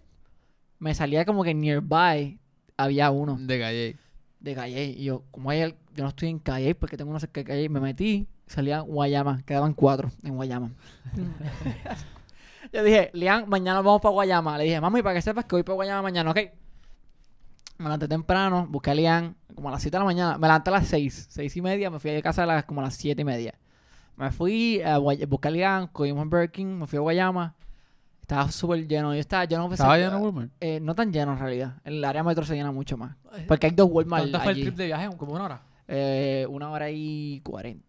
me salía como que nearby había uno De Calle. de Calle. Y yo, como hay el- yo no estoy en Calle porque tengo uno cerca de Calle, me metí, salía Guayama, quedaban cuatro en Guayama. yo dije, Lian, mañana vamos para Guayama. Le dije, mami, para que sepas que voy para Guayama mañana, ¿ok? Me levanté temprano, busqué a Lian como a las 7 de la mañana. Me levanté a las 6, 6 y media, me fui a casa a las, como a las 7 y media. Me fui a Guay- busqué a Lian, cogimos un Burger King, me fui a Guayama. Estaba súper lleno. Yo estaba, yo no pensé ¿Estaba lleno Walmart? eh, no tan lleno en realidad. El área metro se llena mucho más. Porque hay dos Walmart ¿Cuánto fue el trip de viaje? ¿Como una hora? Eh, una hora y cuarenta.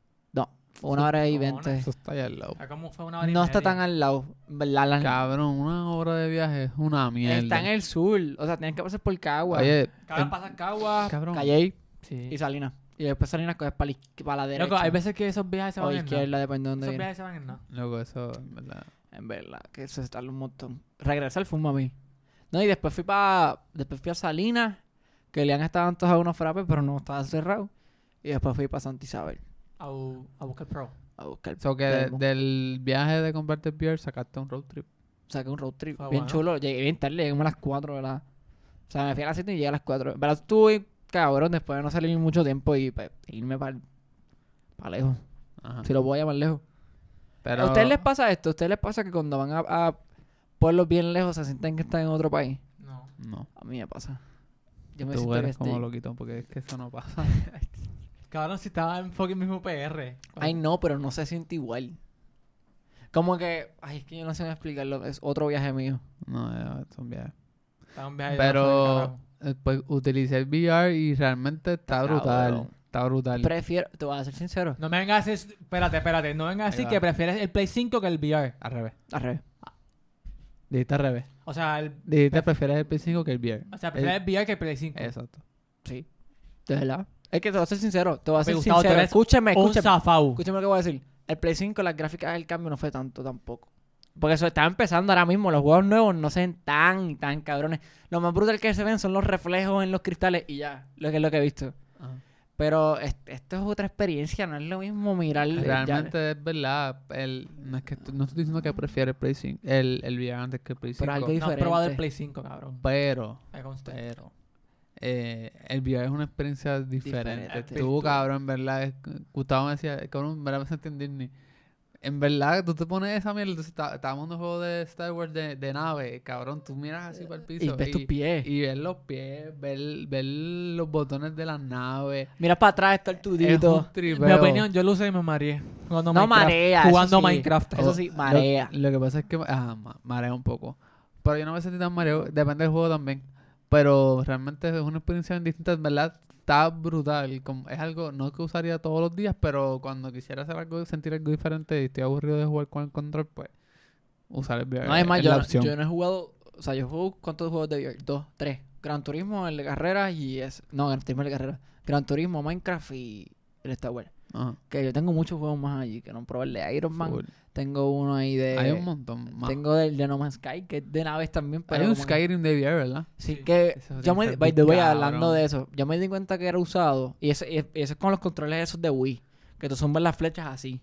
Una hora y veinte. Eso está allá al lado. ¿Cómo fue una hora y No está media? tan al lado. ¿verdad? Las- Cabrón, una hora de viaje es una mierda. Está en el sur. O sea, tienes que pasar por Cagua, Oye, Cabrón, en- pasa Cagua. cabrón. Calle Sí. y Salinas. Y después Salinas coges para la, la derecha. Loco, hay veces que esos viajes se o van en nada. izquierda, depende de dónde Esos vienes. viajes se van en nada. Loco, eso, en verdad. En verdad, que eso está un montón. Regresa al fumo a mí. No, y después fui para. Después fui a Salinas, que le han estado antojados unos frappes, pero no estaba cerrado. Y después fui para Santa Isabel A, bu- a buscar pro. a buscar. So que de- del viaje de comprarte beer sacaste un road trip. Saqué un road trip Fue bien bueno. chulo. Llegué bien tarde, llegué como a las 4 de la. O sea, me fui a las 7 y llegué a las 4. Pero estuve cabrón después de no salir mucho tiempo y pues, irme para lejos. Ajá. Si lo puedo llamar lejos. Pero ¿A ustedes les pasa esto? ¿A ustedes les pasa que cuando van a, a pueblos bien lejos se sienten que están en otro país? No. no. A mí me pasa. Yo me Tú eres como loquito porque es que eso no pasa. Cabrón, si estaba en fucking mismo PR. Ay, no, pero no se siente igual. Como que, ay, es que yo no sé explicarlo. Es otro viaje mío. no, eh, son viajes. Estaba en viaje de Pero eh, pues utilicé el VR y realmente está Está brutal. cabrón. Está brutal. Prefiero, te voy a ser sincero, No me vengas a decir... Espérate, espérate. No vengas a decir que prefieres el Play 5 que el VR. Al revés. al revés. Dijiste al revés. O sea, el, Dijiste prefieres el PS5 que el VR. o sea prefieres el VR que el Play 5. Exacto. Sí. De verdad. Es que te voy a ser sincero. Te voy a ser Gustavo, tú sincero. eres Escúchame, Un escúchame. lo que voy a decir. El Play 5, las gráficas del cambio no fue tanto tampoco. Porque eso estaba empezando ahora mismo. Los juegos nuevos no se ven tan, tan cabrones. Lo más brutal que se ven son los reflejos en los cristales y ya. Lo que es lo que he visto. Ajá. Pero es- esto es otra experiencia. No es lo mismo mirar. ya- Realmente es verdad. El, no, es que, no estoy diciendo que prefiero el, Play 5 el, el VR antes que el Play 5. Pero algo No diferente. probado el Play 5, cabrón. Pero, pero, eh, el VR es una experiencia diferente. Diferente. Tú, cabrón, en verdad, Gustavo me decía, cabrón, en verdad me sentí en Disney. En verdad, tú te pones esa mierda, entonces estábamos en un juego de Star Wars de, de nave, cabrón, tú miras así para el piso Y ves tus pies. y ves los pies, ver, ver los botones de las naves. Mira para atrás, está el tudito. Mi opinión, yo lo usé y me mareé. Jugando No Minecraft. marea. Jugando eso sí. Minecraft. Eso sí, marea. Lo, que pasa es que ah, ma- marea un poco. Pero yo no me sentí tan mareo. Depende del juego también. Pero realmente es una experiencia bien distinta. En verdad, está brutal. Como, es algo no que usaría todos los días, pero cuando quisiera hacer algo, sentir algo diferente y estoy aburrido de jugar con el control, pues usar el VR. No, es más, yo, la no- opción. yo no he jugado. O sea, yo juego. ¿Cuántos juegos de VR? Dos, tres. Gran Turismo, el de carrera y es. No, Gran Turismo el de carrera. Gran Turismo, Minecraft y el Star Wars. Ajá, Que yo tengo muchos juegos más allí que no probé el de Iron Man. full. Tengo uno ahí de. Hay un montón más. Tengo del de No Man's Sky, que es de naves también. Pero Hay un que- Skyrim de VR, ¿verdad? Sí, Sí, que eso yo me, by the bien way, hablando de eso, yo me di cuenta que era usado y eso, y eso es con los controles esos de Wii, que tú zumbas las flechas así.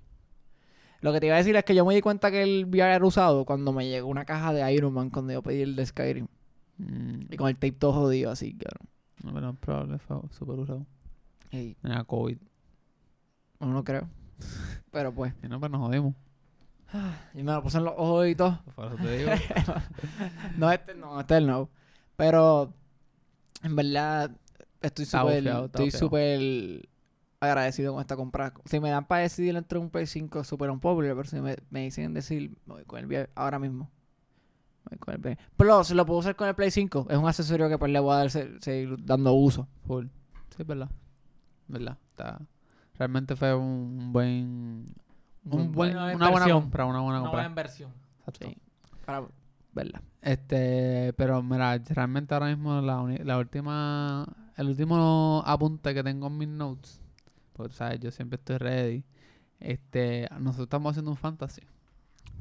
Lo que te iba a decir es que yo me di cuenta que el VR era usado cuando me llegó una caja de Iron Man cuando yo pedí el de Skyrim Mm, y con el tape todo jodido así, claro. no, pero probable fue súper usado. Y Era COVID. Bueno, no creo. Pero pues, Y no, pues nos jodimos. y me lo puse en los ojos y todo. Por eso te digo. no, este no, este es el nuevo. Pero en verdad estoy súper estoy súper agradecido con esta compra. Si me dan para decidir entre un Play 5 super unpopular, pero si me, me dicen decir, me voy con el VR ahora mismo. Me voy con el VR. Plus, lo puedo usar con el Play 5. Es un accesorio que pues le voy a dar, se- seguir dando uso. Full. Sí, es verdad. verdad. Está... Realmente fue un buen... Un buen Buena una buena inversión. compra, una buena Una compra. buena inversión. Exacto. Sí. Para verla. Este, pero mira, realmente ahora mismo la, uni- la última, el último apunte que tengo en mis notes, porque sabes, yo siempre estoy ready. Este, nosotros estamos haciendo un fantasy.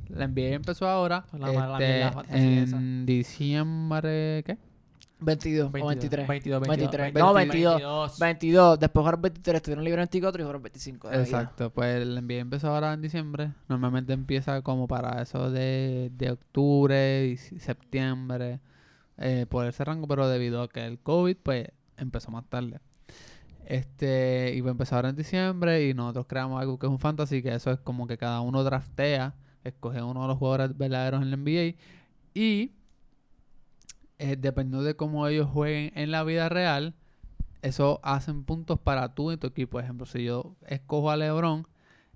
La NBA empezó ahora, La este, en diciembre, ¿qué? 22, o 22, 23. 22, 23. 22, No, 22. 22. 22. Después jugaron 23. Estuvieron libres 24 y jugaron 25. de Navidad. Exacto, pues el NBA empezó ahora en diciembre. Normalmente empieza como para eso de, de octubre y septiembre, eh, por ese rango, pero debido a que el COVID, pues empezó más tarde. Este, y pues empezó ahora en diciembre y nosotros creamos algo que es un fantasy, que eso es como que cada uno draftea, escoge uno de los jugadores verdaderos en la NBA y eh, dependiendo de cómo ellos jueguen en la vida real, eso hacen puntos para tú y tu equipo. Por ejemplo, si yo escojo a LeBron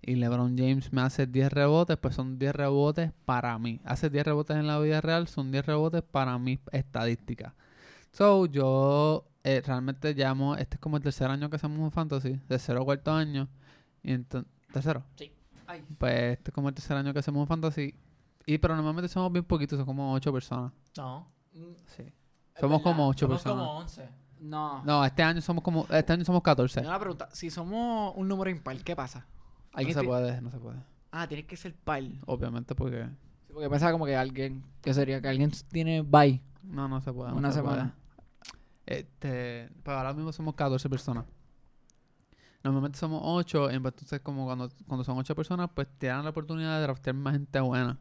y LeBron James me hace 10 rebotes, pues son 10 rebotes para mí. Hace 10 rebotes en la vida real, son 10 rebotes para mi estadística. So, yo eh, realmente llamo, este es como el tercer año que hacemos un fantasy, tercero o cuarto año. Y entonces, ¿Tercero? Sí. Ay. Pues este es como el tercer año que hacemos un fantasy. Y pero normalmente somos bien poquitos, son como ocho personas. No. Sí. Somos como ocho Somos personas. como 11. No. No, este año somos como, este año somos 14. Tengo una pregunta. Si somos un número impar, ¿qué pasa? No ¿Alguien se puede, no se puede. Ah, tiene que ser par. Obviamente porque... Sí, porque pensaba como que alguien, ¿qué sería? Que alguien tiene bye. No, no se puede. no Una se semana. puede. Este, pues ahora mismo somos 14 personas. Normalmente somos 8, entonces como cuando, cuando son 8 personas, pues te dan la oportunidad de draftear más gente buena.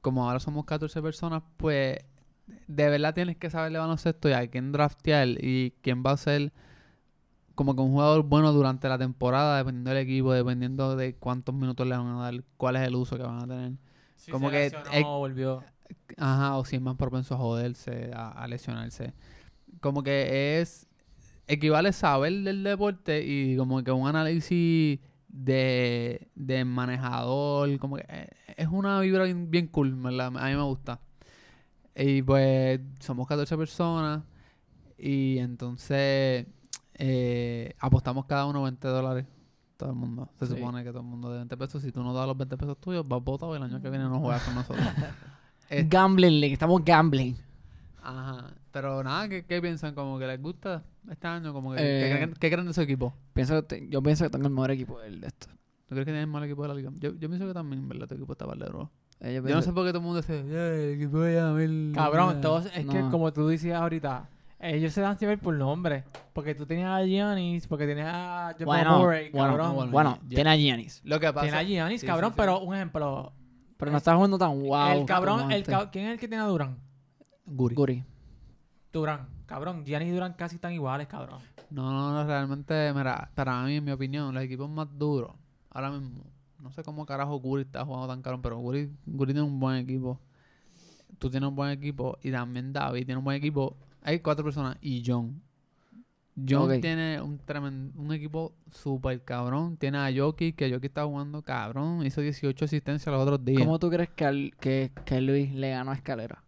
Como ahora somos 14 personas, pues de verdad tienes que saber de baloncesto y a quién draftear y quién va a ser como que un jugador bueno durante la temporada, dependiendo del equipo, dependiendo de cuántos minutos le van a dar, cuál es el uso que van a tener. Si Como se que, lesionó, eh, volvió. Ajá, o si es más propenso a joderse, a, a lesionarse. Como que es. Equivale saber del deporte y como que un análisis de, de manejador. Como que eh, es una vibra bien, bien cool, ¿verdad? A mí me gusta. Y pues somos 14 personas y entonces eh, apostamos cada uno 20 dólares. Todo el mundo. Se Sí. supone que todo el mundo de 20 pesos. Si tú no das los 20 pesos tuyos, vas votado y el año que viene no juegas con nosotros. Gambling League, estamos gambling. Ajá. Pero nada, ¿qué, qué piensan? ¿Como que les gusta este año? Como que, Eh, ¿qué, creen, qué creen de su equipo? Pienso que yo pienso que tengo el mejor equipo del de esto. ¿Tú crees que tienen mal equipo de la liga? Yo, yo pienso que también, ¿verdad? Tu equipo está para. Yo no sé por qué todo el mundo dice, "Yeah, el equipo de Yamil. Cabrón, yeah". todos, es que No. como tú decías ahorita, ellos se dan siempre por nombre. Porque tú tenías a Giannis, porque tenías a Jamal Bueno, Murray, bueno, cabrón. bueno, bueno, ya- tiene a Giannis. Lo que pasa... Tienes a Giannis, Sí, cabrón, sí, sí. pero un ejemplo. Pero no está jugando tan wow. el cabrón, como el este. ca- ¿quién es el que tiene a Durán? Guri. Guri. Durán, cabrón. Giannis y Durán casi están iguales, cabrón. No, no, no, realmente, mira, para mí, en mi opinión, los equipos más duros, ahora mismo, no sé cómo carajo Guri está jugando tan caro, pero Guri, Guri tiene un buen equipo. Tú tienes un buen equipo y también David tiene un buen equipo. Hay cuatro personas y John. John tiene un tremendo, un equipo súper cabrón. Tiene a Jokic, que Jokic está jugando cabrón. Hizo 18 asistencias los otros días. ¿Cómo tú crees que, al- que, que Luis le ganó a Escalera?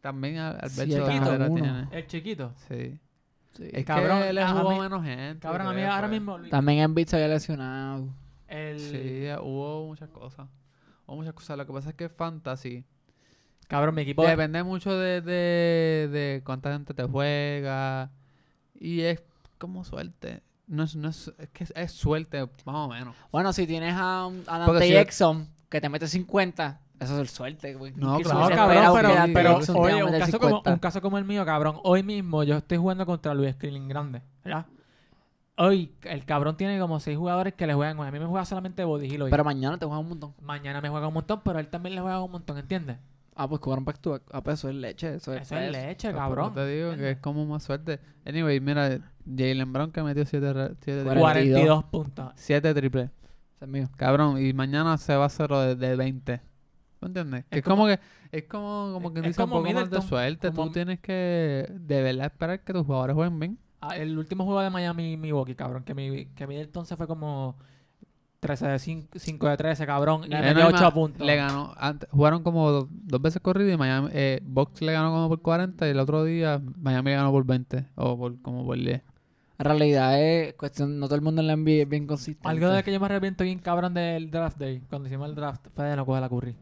También Al- Alberto Siete de a Herrera uno. tiene. El chiquito. Sí. Sí. Es Cabrón, que a jugó mí- menos gente. Cabrón, a mí ahora fue. mismo. Luis, También en se había lesionado. El, Sí, hubo muchas cosas. Hubo muchas cosas. Lo que pasa es que Fantasy Cabrón, mi equipo. depende mucho de, de, de cuánta gente te juega. Y es como suerte. No es, no es, es que es, es suerte, más o menos. Bueno, si tienes a, un- a Dante si- Jackson que te mete 50, eso es suerte, güey. No, claro, cabrón, pero, pero Jackson oye, un caso, como, 50. un caso como el mío, cabrón. Hoy mismo yo estoy jugando contra Luis Skrilling grande, ¿verdad? Hoy el cabrón tiene como seis jugadores que le juegan. A mí me juega solamente Body Hill hoy. Pero mañana te juega un montón. Mañana me juega un montón, pero él también le juega un montón, ¿entiendes? Ah, pues jugaron back to back. Ah, pues eso es leche. Eso es, Eso es peso. leche, Pero cabrón. Te digo que es como más suerte. Anyway, mira, Jalen Brown que metió 7 siete, siete, Cuarenta. 42 puntos. siete triples. Ese es mío. Cabrón, y mañana se va a hacer lo de, de 20. ¿Me entiendes? Es Es, como, que, es como, como que es dice un como poco más de suerte. como- Tú tienes que de verdad esperar que tus jugadores jueguen bien. Ah, el último juego de Miami Milwaukee, cabrón, que mi que Middleton se fue como 13 de 5, 5 de 13, cabrón, y Le metió no, y 8 ma- puntos. Le ganó. antes- jugaron como dos, dos veces corrido y Miami. Eh, Box le ganó como por 40 y el otro día Miami le ganó por 20 o por como por 10. En realidad es cuestión, no todo el mundo en la NBA es bien consistente. Algo de que yo me arrepiento bien cabrón del draft day, cuando hicimos el draft, fue de no coger a Curry.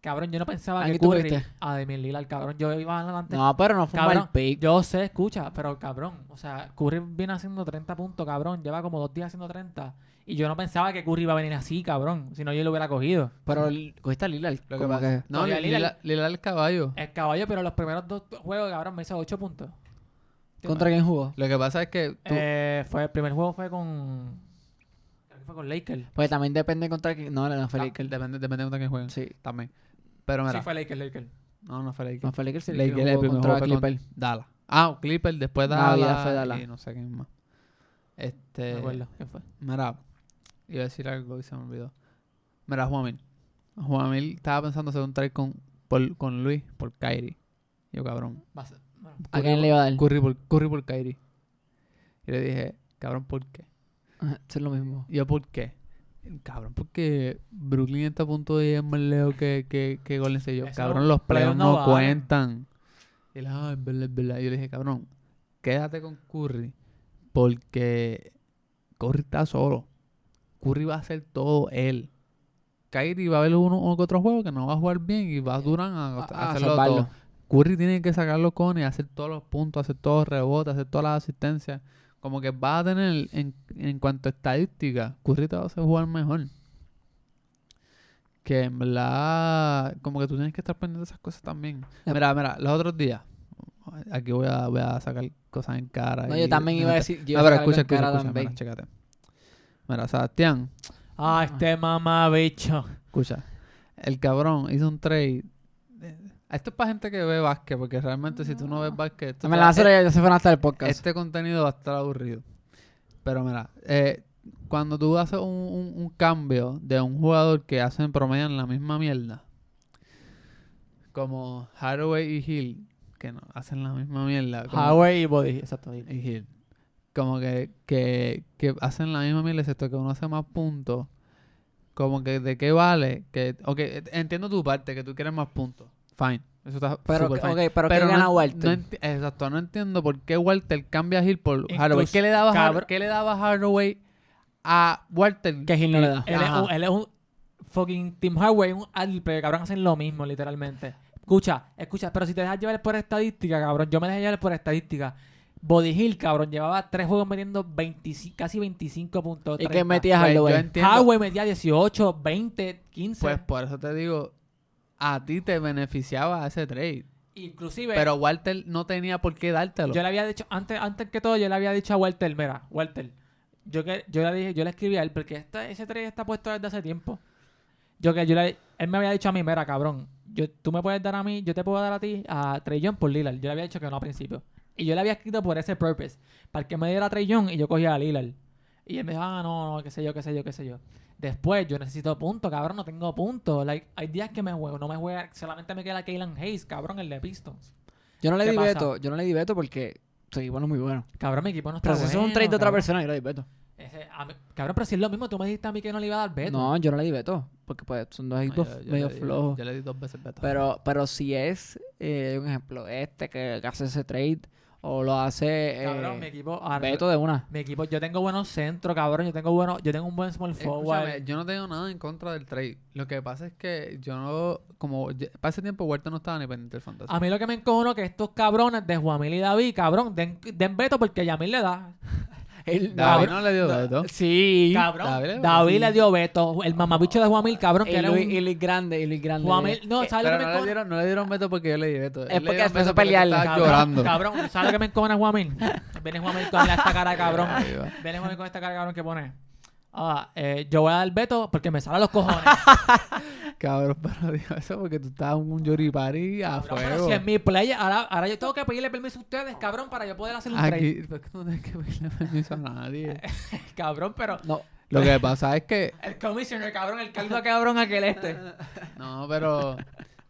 Cabrón, yo no pensaba ¿A que Curry... A Demian Lillard, cabrón. Yo iba adelante. No, pero no fue un Cabrón, mal pick. Yo sé, escucha, pero cabrón, o sea, Curry viene haciendo 30 puntos, cabrón. Lleva como dos días haciendo 30. Y yo no pensaba que Curry iba a venir así, cabrón. Si no, yo lo hubiera cogido. Pero cogiste a Lillard. Lo que como pasa- que- No, Lila- Lillard- Lillard el caballo. El caballo, pero los primeros dos juegos, cabrón, me hizo 8 puntos. ¿Contra quién jugó? Lo que pasa es que tú, Eh, fue, el primer juego fue con... Creo que fue con Lakers. Pues también depende contra quién. No, no fue Lakers. depende, depende de contra quién jueguen. Sí. También. Pero mira, Sí, fue Lakers, Lakers. no, no fue Lakers. No fue Lakers. sí, Lakers, Lakers el primer juego Clipper. Dallas. Ah, Clipper, después Navidad Dallas, fue Dallas. y no sé quién más. Este, me acuerdo quién fue. mira, iba a decir algo y se me olvidó. Mira, Juanmil. Juanmil estaba pensando hacer un trade con, por- con Luis por Kyrie. Yo, cabrón. Va a ser- bueno. ¿A quién le iba a dar? Curry por, Curry por Kyrie. Y le dije, cabrón, ¿por qué? Ajá, Eso es lo mismo. Y yo, ¿por qué? Cabrón, porque Brooklyn está a punto de ir más lejos que, que, que Golden State. Yo, cabrón, los playoffs no no, cuentan. Y él, ah, es verdad, es verdad. Y yo le dije, cabrón, quédate con Curry porque Curry está solo. Curry va a hacer todo él. Kyrie va a ver uno u otro juego que no va a jugar bien y va a Durant a, a A- a hacerlo todo. Curry tiene que sacar los cones, hacer todos los puntos, hacer todos los rebotes, hacer todas las asistencias. Como que va a tener, en, en cuanto a estadística, Curry te va a hacer jugar mejor. Que en verdad, como que tú tienes que estar pendiente de esas cosas también. Mira, mira, los otros días, aquí voy a, voy a sacar cosas en cara. No, y- yo también iba a decir. Yo No, pero escucha, escucha, escucha, mira, chécate. Mira, Sebastián, Ah, este mamá bicho. escucha. El cabrón hizo un trade. Esto es para gente que ve básquet, porque realmente si tú no ves básquet, esto Me te la va- hace ya se fueron hasta el podcast. este contenido va a estar aburrido. Pero mira, eh, cuando tú haces un, un- un cambio de un jugador que hacen promedio en la misma mierda, como Hathaway y Hill, que no hacen la misma mierda, Highway y Body. Exacto. y Hill, como que, que, que hacen la misma mierda, excepto que uno hace más puntos, como que de qué vale, que, ok, entiendo tu parte, que tú quieres más puntos, fine, eso está pero, super fine. pero, ¿qué no gana Walter? no exacto, no entiendo por qué Walter cambia a Hill por Incluso, Hardaway. ¿Qué le daba, Har- ¿Qué le daba Hardaway a Walter? que Gil no le da. Él es, un, él es un fucking Team Hardware, un árbitro, cabrón, hacen lo mismo, literalmente. Escucha, escucha, pero si te dejas llevar por estadística, cabrón, yo me dejé llevar por estadística. Body Hill, cabrón, llevaba tres juegos metiendo 25 casi 25 puntos. ¿Y 30. que metía Pues, Hardaway? metía 18, 20, 15. Pues por eso te digo, a ti te beneficiaba ese trade. Inclusive, Pero Walter no tenía por qué dártelo. yo le había dicho, antes, antes que todo, yo le había dicho a Walter, mira, Walter, yo que yo le dije, yo le escribí a él, porque esta- ese trade está puesto desde hace tiempo. Yo que yo le, él me había dicho a mí, mira, cabrón, yo, tú me puedes dar a mí, yo te puedo dar a ti a Trey Young por Lillard. Yo le había dicho que no al principio. Y yo le había escrito por ese purpose, para que me diera a Trey Young y yo cogía a Lillard. Y él me dijo, ah, no, no, qué sé yo, qué sé yo, qué sé yo. Después, yo necesito puntos, cabrón, no tengo puntos. Like, hay días que me juego, no me juega, solamente me queda Kaylan Hayes, cabrón, el de Pistons. Yo no le ¿Qué di pasa? veto, yo no le di veto porque soy bueno, muy bueno. Cabrón, mi equipo no está Pero si eso es un bueno, trade de otra persona, yo le di veto. Ese- a mí- cabrón, pero si es lo mismo, tú me dijiste a mí que no le iba a dar veto. No, yo no le di veto. Porque pues son dos No, equipos yo- yo medio flojos. Yo le di dos veces veto. Pero, pero si es, eh, un ejemplo, este que hace ese trade o lo hace eh, Cabrón, mi equipo. ahora- veto de una. Mi equipo, yo tengo buenos centros, cabrón. Yo tengo bueno, yo tengo un buen small forward. Escúchame, yo no tengo nada en contra del trade. Lo que pasa es que yo no, como ya- para ese tiempo Huerta no estaba ni pendiente del fantasy. A mí lo que me encojono es que estos cabrones de Juanmil y David, cabrón, den, den veto porque Yamil le da. El- David no le dio veto. Sí. Cabrón, David David, le- le dio veto. El mamabicho de Juanmil, cabrón, que Y era Luis, un... y Luis Grande, y Luis Grande. Juanmil, no, Eh, ¿sabes lo que no me le, dieron, no le dieron veto porque yo le di veto. Le porque empezó a pelearle. estaba Cabrón, llorando. Cabrón, ¿sabes lo que me encojona Juanmil? Viene Juanmil con esta cara cabrón. Viene Juanmil con esta cara cabrón que pone. Ah, eh, yo voy a dar veto porque me salen los cojones. Cabrón, pero digo eso porque tú estabas en un yoripari a Cabrón, pero fuego. si es mi play, ahora, ahora yo tengo que pedirle permiso a ustedes, cabrón, para yo poder hacer un trade. Aquí, ¿por qué no tienes que pedirle permiso a nadie? Cabrón, pero No. Lo que pasa es que el commissioner, cabrón, el caldo cabrón aquel este. No, pero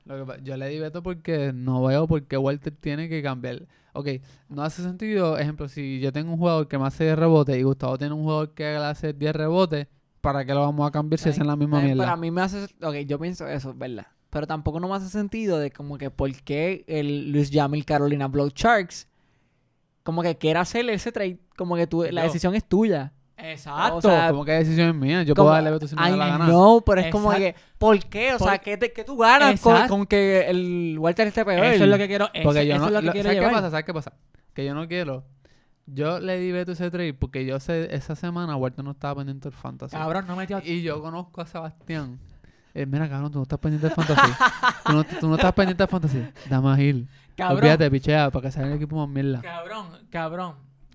lo que yo le di veto porque no veo por qué Walter tiene que cambiar. Ok, no hace sentido, ejemplo, si yo tengo un jugador que me hace 10 rebotes y Gustavo tiene un jugador que le hace 10 rebotes, ¿para qué lo vamos a cambiar si hacen la misma También mierda? Para mí me hace... Ok, yo pienso eso, ¿verdad? Pero tampoco no me hace sentido de como que por qué el Luis Jamil Carolina Blow Sharks como que quiera hacer ese trade, como que tú, la decisión es tuya. Exacto. O sea, ¿Cómo que decisión es mía? Yo Como- puedo darle veto si me da la gana. know, pero es como que, ¿por qué? O sea, ¿qué, te- qué tú ganas con, con que el Walter esté peor? eso es lo que quiero. Eso, Porque yo eso no, es lo que lo- quiero ¿Sabes qué pasa? ¿Sabes qué pasa? Que yo no quiero. Yo le di veto ese trade porque yo sé esa semana Walter no estaba pendiente del fantasy. Cabrón, no metió. Y yo conozco a Sebastián. Eh, mira, cabrón, tú no estás pendiente del fantasy. tú, no, tú no estás pendiente del fantasy. Dame a Gil. Cabrón. Olvídate, pichea, para que salga el equipo más mierda. Cabrón, cabrón.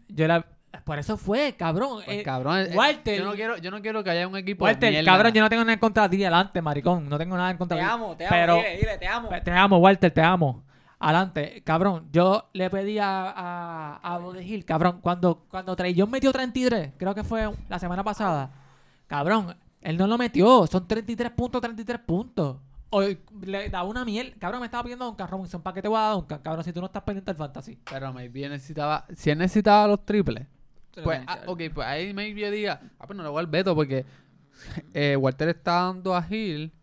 Yo la. Por eso fue, cabrón. Pues, Eh, cabrón, eh, Walter- yo no quiero, yo no quiero que haya un equipo Walter, mierda. cabrón, yo no tengo nada en contra de ti adelante, maricón. No tengo nada en contra Te de ti. amo, te amo, Pero- dile, dile, te amo. Te amo, Walter, te amo. Adelante, cabrón. Yo le pedí a, a, a Bode Hill, cabrón, cuando, cuando Trey Young metió 33, creo que fue la semana pasada. Cabrón, él no lo metió. Son 33 puntos, 33 puntos. O le da una miel. Cabrón, me estaba pidiendo Duncan Robinson. ¿Para qué te voy a dar Duncan? Cabrón, si tú no estás pendiente del fantasy. Pero maybe necesitaba, si él necesitaba los triples, pues, ah, ok, pues ahí maybe yo diga, ah, pues no le voy al veto porque eh, Walter está dando a Hill,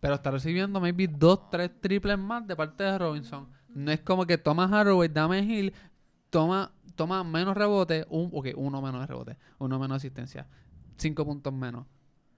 pero está recibiendo maybe dos, tres triples más de parte de Robinson. No es como que toma Haraway, dame Hill, toma, toma menos rebote, un, ok, uno menos de rebote, uno menos asistencia. cinco puntos menos.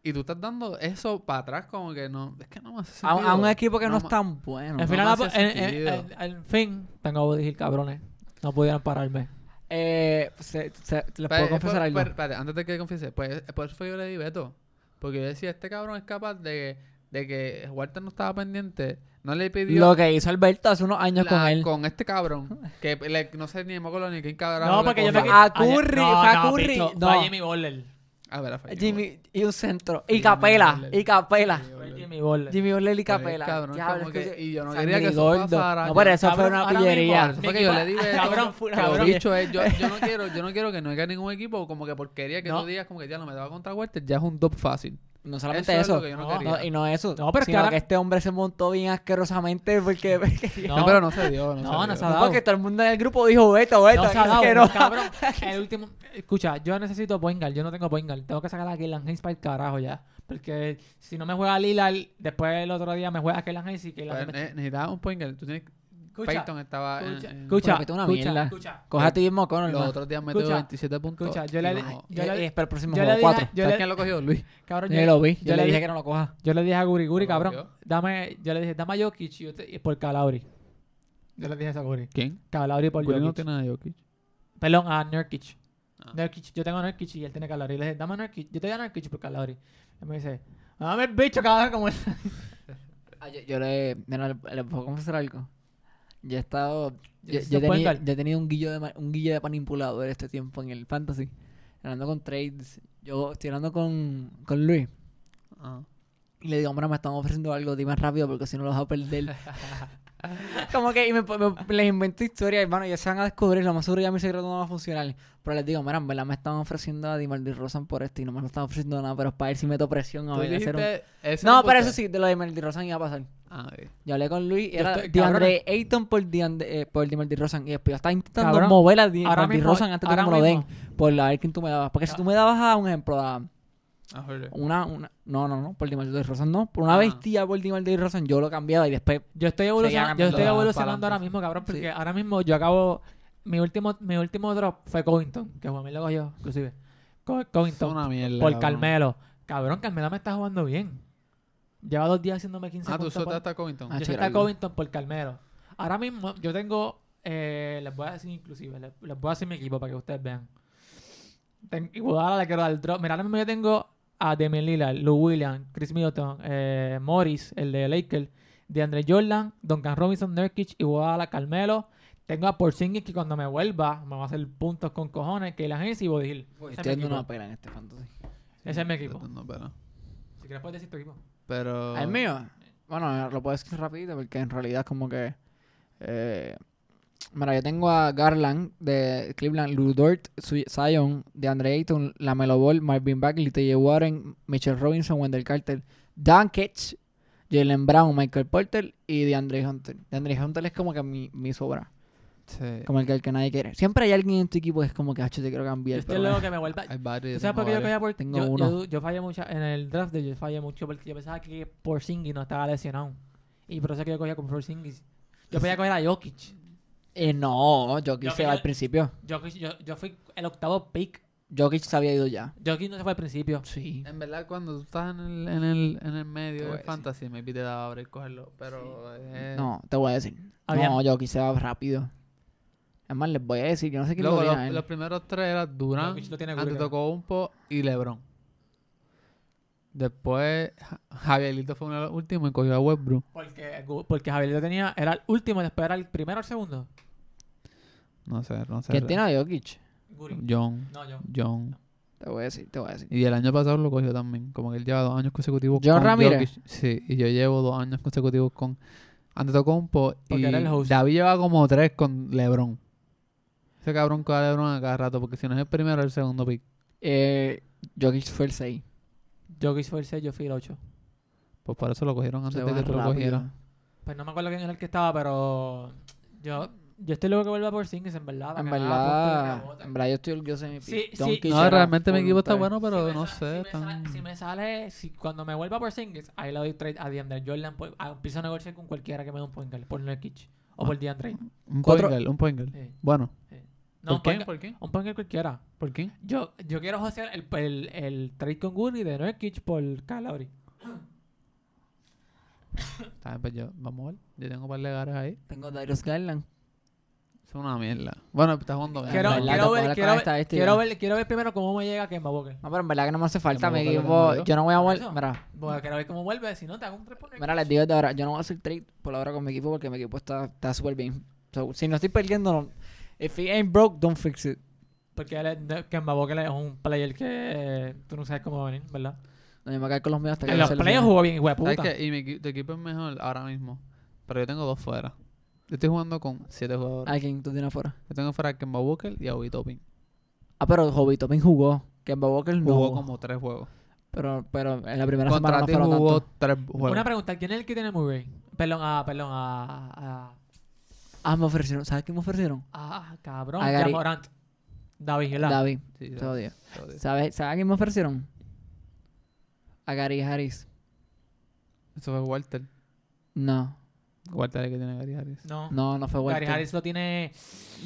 Y tú estás dando eso para atrás como que no... Es que no me hace A, a un equipo que no, No es tan bueno. Al no final, en, en- sentido. en- en fin, tengo Body Hill, cabrones. No pudieron pararme. Eh, se- se- ¿Les Pues, puedo confesar pues, algo? pues, espérate, antes de que confiese, pues por eso fue yo le di veto. Porque yo decía, este cabrón es capaz de, de que Walter no estaba pendiente. No le pidió... Lo que hizo Alberto hace unos años la- con él. este cabrón. Que le- no sé ni me acuerdo ni quién cabrón. No, porque yo me A Curry, no, fue a no, Curry, Pito, no. Fue a Jimmy Butler. Ah, verdad, fue Jimmy y un centro. Y Jimmy Capela. Y Capela. Jimmy Butler. Jimmy Butler y Capela. cabrón, es que y yo no quería que eso pasara. No, pero eso fue una pillería. Eso fue que yo le di veto. Cabrón, Fue una Lo cabrón. dicho es, yo, yo no quiero, yo no quiero que no haya ningún equipo como que porquería que No. tú digas como que ya no me daba contra Walter, ya es un top fácil. No solamente Eso no No, y no eso. No, pero es que sino ahora- que este hombre se montó bien asquerosamente porque, porque- No. No, pero no se dio. No, No, se no dio. se ha dado. porque todo el mundo en el grupo dijo Beto, Beto. No se ha dado, que no. cabrón. El último... Escucha, yo necesito point guard. Yo no tengo point guard. Tengo que sacar a Kaylan Hayes para el carajo ya. Porque si no me juega Lillard, después el otro día me juega Kaylan Hayes y Kaylan... Pues, ne- necesitaba un point guard. Tú tienes... Escucha, Peyton estaba en- escucha, en- escucha, Porque tú una escucha, mierda. escucha. Coge a ti mismo con Los otros días metió Escucha, 27 puntos. escucha, yo le- no- yo le- el próximo yo le juego, dije- 4. yo ¿Sabes quién lo cogió? Luis. Cabrón, Yo lo vi. yo Yo le dije que no lo coja. Yo le dije a Guri, Guri, ¿Lo cabrón, cogió? dame, yo le dije, dame a Jokic y, te- por Calauri. Yo le dije eso a Guri. ¿Quién? Calauri por no Jokic. tiene a Jokic. Perdón, a Nurkic. Ah. Nurkic. Yo tengo a Nurkic y él tiene Calauri. Le dije, dame a Nurkic. Yo te doy a Nurkic por Calauri. Él me dice, dame el bicho, cabrón, como él. Ah, yo, le, mira, le puedo confesar algo. Yo he estado. Yo, yo he tenido, guard. yo he tenido un guillo de un guillo de manipulador este tiempo en el fantasy. Hablando con trades. Yo estoy hablando con, con Luis. Ah. Y le digo, hombre, me están ofreciendo algo, dime rápido porque si no los vas a perder. Como que y me, me- les invento historias, hermano, ya se van a descubrir, lo más seguro ya mi secreto no va a funcionar. Pero les digo, mira, en verdad me están ofreciendo a Dimaldi Rosan por esto y no me lo están ofreciendo nada, pero es para ver si meto presión a ver, hacer un... No, pero eso sí, de lo de Dimaldi Rosan iba a pasar. Ah. Yo hablé con Luis, era DeAndre Ayton por, DeAndre, eh, por Dimaldi Rosan. Y después yo estaba intentando Cabrón, mover a Dimaldi Rosan antes de que me lo den. Por la ver quién tú me dabas. Porque si tú me dabas a un ejemplo, a Ah, una, una... No, no, no, por Dimaldi Rosan no. Por una Ah. bestia por Dimaldi Rosan yo lo cambiaba y después Yo estoy evolucionando, yo estoy evolucionando ahora mismo, cabrón, porque Sí. ahora mismo yo acabo... Mi último, mi último drop fue Covington, que Juan lo cogió, inclusive. Co- Covington. una mierda. por cabrón. Carmelo. Cabrón, Carmelo me está jugando bien. Lleva dos días haciéndome 15 Ah, tú puntos. por- soltaste a Covington. Ah, Yo soy algo. Covington por Carmelo. Ahora mismo yo tengo, eh, les voy a decir inclusive, les, les voy a decir mi equipo para que ustedes vean. Ten, Iguodala le quiero dar el drop. Mira, ahora mismo yo tengo a Demian Lillard, Lou Williams, Chris Middleton, eh, Morris, el de Lakers, DeAndre Jordan, Duncan Robinson, Nurkic, Iguodala, Carmelo. Tengo a Porzingis que cuando me vuelva me va a hacer puntos con cojones, que la agencia y Body Hill. Estoy dando una pela en este fantasy. Ese es mi equipo. Si quieres puedes decir tu equipo. Pero... ¿El mío? Bueno, lo puedo decir rapidito porque en realidad es como que... Eh, mira, yo tengo a Garland de Cleveland, Lou Dort, Su- Zion, de Andre Ayton, Lamelo Ball, Marvin Bagley, T.J. Warren, Mitchell Robinson, Wendell Carter, Dan Ketch, Jalen Brown, Michael Porter y DeAndre Hunter. DeAndre Hunter es como que mi, mi sobra. Sí. Como el que, el que nadie quiere. Siempre hay alguien en tu equipo que es como que, hacho, te quiero cambiar. pero luego me- que me vuelva. Hay varios. ¿Tú sabes por qué yo cogía por Tengo yo, uno. Yo, yo fallé mucho en el draft de yo fallé mucho porque yo pensaba que Porzingis no estaba lesionado. Y por eso es que yo cogía con Porzingis. Yo podía coger a Jokic. Eh, no, Jokic Yo- se va al principio. Jokic yo, yo fui el octavo pick. Jokic se había ido ya. Jokic no se fue al principio. Sí. En verdad, cuando tú estás en el, en el, en el medio de decir. fantasy, maybe te daba abrir cogerlo. Pero. eh, No, te voy a decir. Había- No, Jokic se va rápido. Es más, les voy a decir, yo no sé quién Luego, lo los, los primeros tres eran Curry, Antetokounmpo y LeBron. Después, Ja- Javierito fue uno de los últimos y cogió a Westbrook. Porque, porque Javier tenía, era el último, después era el primero o el segundo. No sé, no sé. ¿Quién tiene a Jokic? Guri. John. No, yo. John. Te voy a decir, te voy a decir. Y el año pasado lo cogió también. Como que él lleva dos años consecutivos ¿John con Ramírez? Jokic. Sí, y yo llevo dos años consecutivos con Antetokounmpo. Porque y era el host. David lleva como tres con LeBron. Ese cabrón coge a LeBron a cada rato, porque si no es el primero, es el segundo pick. Eh, Jokic fue el 6. Jokic fue el 6, yo fui el 8. Pues por eso lo cogieron antes Se de que tú lo cogieras. Pues no me acuerdo quién era el que estaba, pero yo, yo estoy luego que vuelva por Singles, en verdad. En verdad, en verdad yo estoy orgulloso de mi Sí, sí. No, realmente mi equipo está bueno, pero no sé. Si me, sale, si me sale, si cuando me vuelva por Singles, ahí le doy trade a DeAndre Jordan. Pues, empiezo a negociar con cualquiera que me dé un point guard, por Nurkic o Ah. por DeAndre. Un point guard, un point guard. Sí. Bueno. No, ¿Por qué? ponga- ¿Por qué? Un punker cualquiera. ¿Por qué? Yo, yo quiero josear el, el, el trade con Guri de Nurkic por Calabri. Está bien, pues yo, vamos a ver. Yo tengo un par de gares ahí. Tengo Darius Garland. Es una mierda. Bueno, está jugando bien. Quiero, ver, quiero, ver, quiero, ver, quiero ver primero cómo me llega Kemba Walker. No, pero en verdad que no me hace falta. Lo equipo, yo. no voy a volver. eso. Mira, Voy a quiero ver cómo vuelve. Si no, te hago un 3 por mira, les digo desde ahora, yo no voy a hacer trade por ahora con mi equipo porque mi equipo está está súper bien. So, si no estoy perdiendo, no. If it ain't broke, don't fix it. Porque él es, Walker es un player que eh, tú no sabes cómo va a venir, ¿verdad? No, yo me a quedar con los míos hasta que En los playoffs jugó bien, hijo de ¿Sabes puta. qué? Y mi equi- tu equipo es mejor ahora mismo. Pero yo tengo dos fuera. Yo estoy jugando con siete jugadores. ¿A quién tú tienes afuera? Yo tengo fuera a Kemba Walker y a Obi Toppin. Ah, pero Hobby Toppin jugó. Kemba Walker no Jugó jugó. como tres juegos. Pero, pero en la primera semana Contra no ti fueron jugó tanto. tres juegos. Una pregunta, ¿quién es el que tiene Murray? Perdón, ah, perdón, ah, Ah, me ofrecieron. ¿Sabes qué me ofrecieron? ah, cabrón, A Gary- Morant. David, ¿verdad? David. Sí, Te odio. te odio. ¿Sabes ¿sabe a quién me ofrecieron? A Gary Harris. Eso fue Walter. No, Walter es el que tiene Gary Harris. No. no, no fue Walter. Gary Harris lo tiene.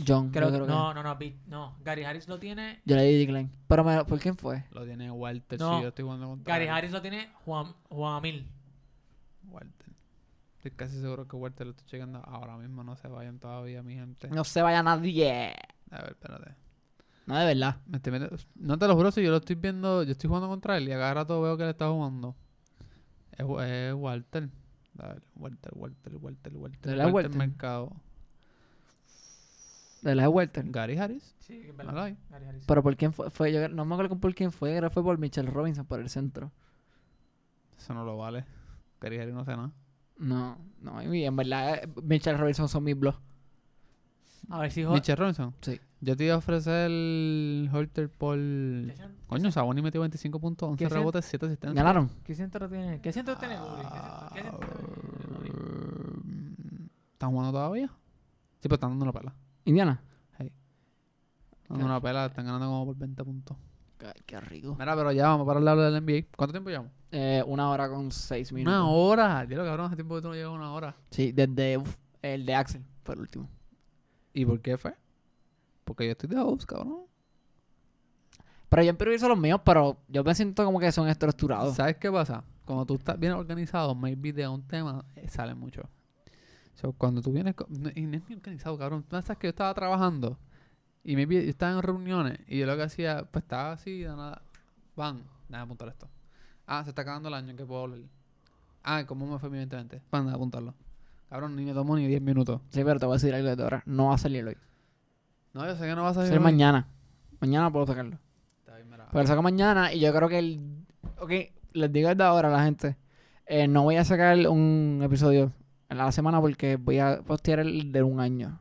John. Creo, que- no, no, no, Big- no. Gary Harris lo tiene. Yo le di decline. Pero, me- ¿por quién fue? Lo tiene Walter. No. Sí, yo estoy jugando contra Gary. Harris lo tiene Juan, Juan Amil. Estoy casi seguro que Walter lo estoy checando ahora mismo. No se vayan todavía, mi gente. No se vaya nadie. A ver, espérate. No, de verdad. Me estoy metiendo- No te lo juro si yo lo estoy viendo. Yo estoy jugando contra él y a cada rato veo que él está jugando. Es, Wa- es Walter. A ver, Walter, Walter, Walter, Walter. ¿De la Walter Walter? Mercado. De la de Walter. Gary Harris. Sí, es ahí. Gary Harris. Pero por quién fue, fue yo no me acuerdo por quién fue, creo que fue por Mitchell Robinson por el centro. Eso no lo vale. Gary Harris no sé nada. No, no, y en verdad Mitchell Robinson son mis blogs. A ver si jo- Mitchell Robinson. Sí. Yo te iba a ofrecer el Holter por. ¿Qué cien- Coño, Saboni metió 25 puntos, 11 ¿Qué cien- rebotes, 7 asistencias. ¿Ganaron? ¿Qué centro tiene? ¿Qué centro tiene. ¿Están jugando todavía? Sí, pero están dando una pela. Indiana. Dando una pela, están ganando como por 20 puntos. Qué rico. Mira, pero ya vamos para hablar del NBA. ¿Cuánto tiempo llevamos? Eh, una hora con seis minutos. Una hora. Dios, cabrón, hace tiempo que tú no llevas una hora. Sí, desde uf, el de Axel, fue el último. ¿Y por qué fue? Porque yo estoy de host, cabrón. Pero yo improviso los míos, pero yo me siento como que son estructurados. ¿Sabes qué pasa? Cuando tú estás bien organizado, maybe de un tema, eh, sale mucho. So, cuando tú vienes... y no es bien organizado, cabrón. Tú sabes que yo estaba trabajando y maybe yo estaba en reuniones y yo lo que hacía, pues estaba así, de nada. Van, déjame apuntar esto. Ah, se está acabando el año, que puedo hablar? Ah, ¿cómo me fue mi 2020? Van, déjame apuntarlo. Cabrón, ni me tomo ni 10 minutos. Sí, pero te voy a decir algo de ahora. No va a salir hoy. No, yo sé que no Va a salir ser hoy. mañana. Mañana puedo sacarlo. Está bien, mira. Porque lo saco mañana y yo creo que el... Ok, les digo desde ahora a la gente. eh, no voy a sacar un episodio en la semana porque voy a postear el de un año.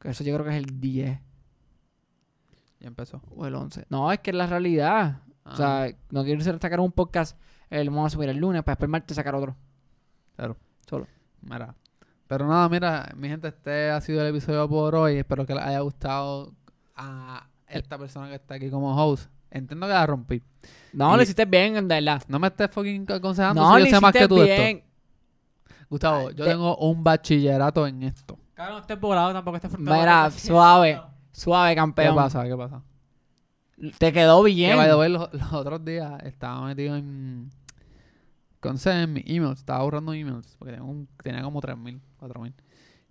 Que eso yo creo que es el 10 Ya empezó. o el 11. No, es que es la realidad. O Ah, sea, no quiero sacar un podcast, el vamos a subir el lunes, para después el martes sacar otro. Claro. Solo. Mira. Pero nada, mira, mi gente, este ha sido el episodio por hoy. Espero que les haya gustado a esta persona que está aquí como host. Entiendo que la rompí. No, Y- lo hiciste bien, en verdad. No me estés fucking aconsejando No, si lo yo sé más hiciste que tú de esto. bien. Gustavo, Ay, yo te- tengo un bachillerato en esto. Cabrón, no estés volado tampoco estés frustrado. Mira, suave. Suave, ¿Qué campeón. pasa? ¿Qué pasa? Te quedó Que bien. by the way, los, los otros días estaba metido en. Con en mis emails, estaba borrando emails, porque tenía, un- tenía como 3.000, 4.000.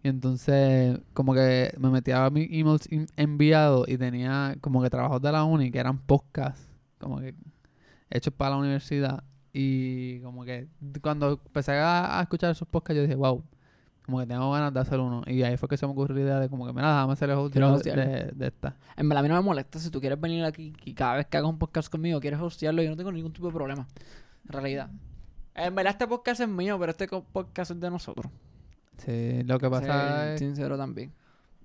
Y entonces, como que me metía a mis emails enviados y tenía como que trabajos de la uni que eran podcasts, como que hechos para la universidad. Y como que cuando empecé a, a escuchar esos podcasts, yo dije, wow, como que tengo ganas de hacer uno. Y ahí fue que se me ocurrió la idea de como que, mira, déjame hacer el host Quiero de, de, esta. En verdad, a mí no me molesta si tú quieres venir aquí y cada vez que hagas un podcast conmigo quieres hostearlo, yo no tengo ningún tipo de problema. En realidad. En verdad, este podcast es mío, pero este podcast es de nosotros. Sí, lo que pasa Ser es... sincero también.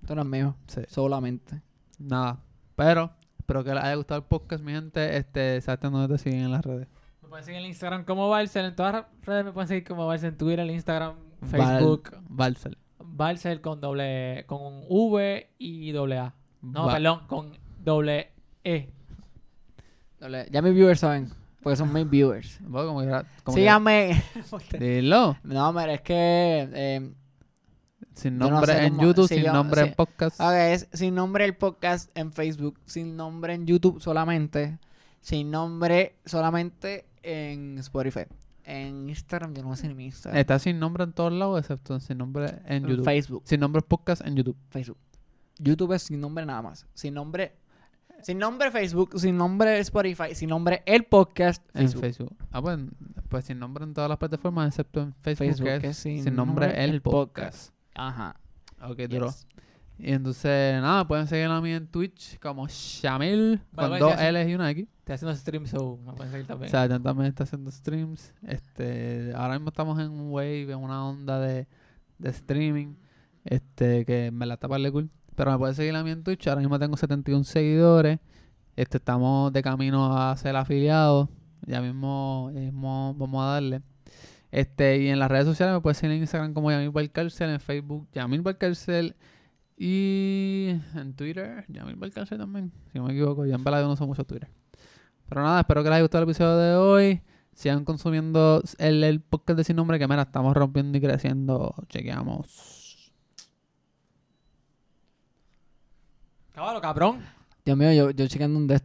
Esto no es mío, Sí. solamente. Nada. Pero, espero que les haya gustado el podcast, mi gente. Este, saben dónde te siguen en las redes. Me pueden seguir en Instagram como Barcel. En todas las redes me pueden seguir como Barcel. En Twitter, Facebook, Facebook. Val- Balsel. Barcel con doble... Con un V y doble A. No, perdón. Con doble E. Doble- Ya mis viewers saben, porque son mis viewers. Como que como que- Síganme. Dilo. no, mira, es que... eh, Sin no nombre sé en cómo- YouTube, sin yo- nombre sí. en podcast. Ok, es sin nombre el podcast en Facebook, sin nombre en YouTube solamente, sin nombre solamente en Spotify. En Instagram, yo no sé ni mi Instagram. Está sin nombre en todos lados, excepto sin nombre en YouTube. Facebook, Sin nombre podcast en YouTube. Facebook. YouTube es sin nombre nada más. Sin nombre, sin nombre Facebook, sin nombre Spotify, sin nombre el podcast En Facebook. Facebook. Ah, pues, pues sin nombre en todas las plataformas, excepto en Facebook, Facebook, que es que es sin, sin nombre, nombre el el podcast. Ajá. Ok, duro. Y entonces, nada, pueden seguir a mí en Twitch como Shamil, con Vale, dos. L's y una X. Estoy haciendo stream, so me pueden seguir O también. sea, Jan también está haciendo streams. Este, ahora mismo estamos en un wave, en una onda de, de streaming. Este, que me la está par de cool. Pero me pueden seguir a mí en Twitch. Ahora mismo tengo 71 seguidores. Este, estamos de camino a ser afiliados. Ya mismo, ya mismo vamos a darle. Este, y en las redes sociales me pueden seguir en Instagram como Yamil Valcárcel, en Facebook Yamil Valcárcel y en Twitter Yamil Valcárcel también, si no me equivoco. Yo en verdad yo no uso mucho Twitter. Pero nada, espero que les haya gustado el episodio de hoy. Sigan consumiendo el, el podcast de Sin Nombre, que mira, estamos rompiendo y creciendo. Chequeamos. Cabrón, cabrón. Dios mío, yo, yo chequeando un de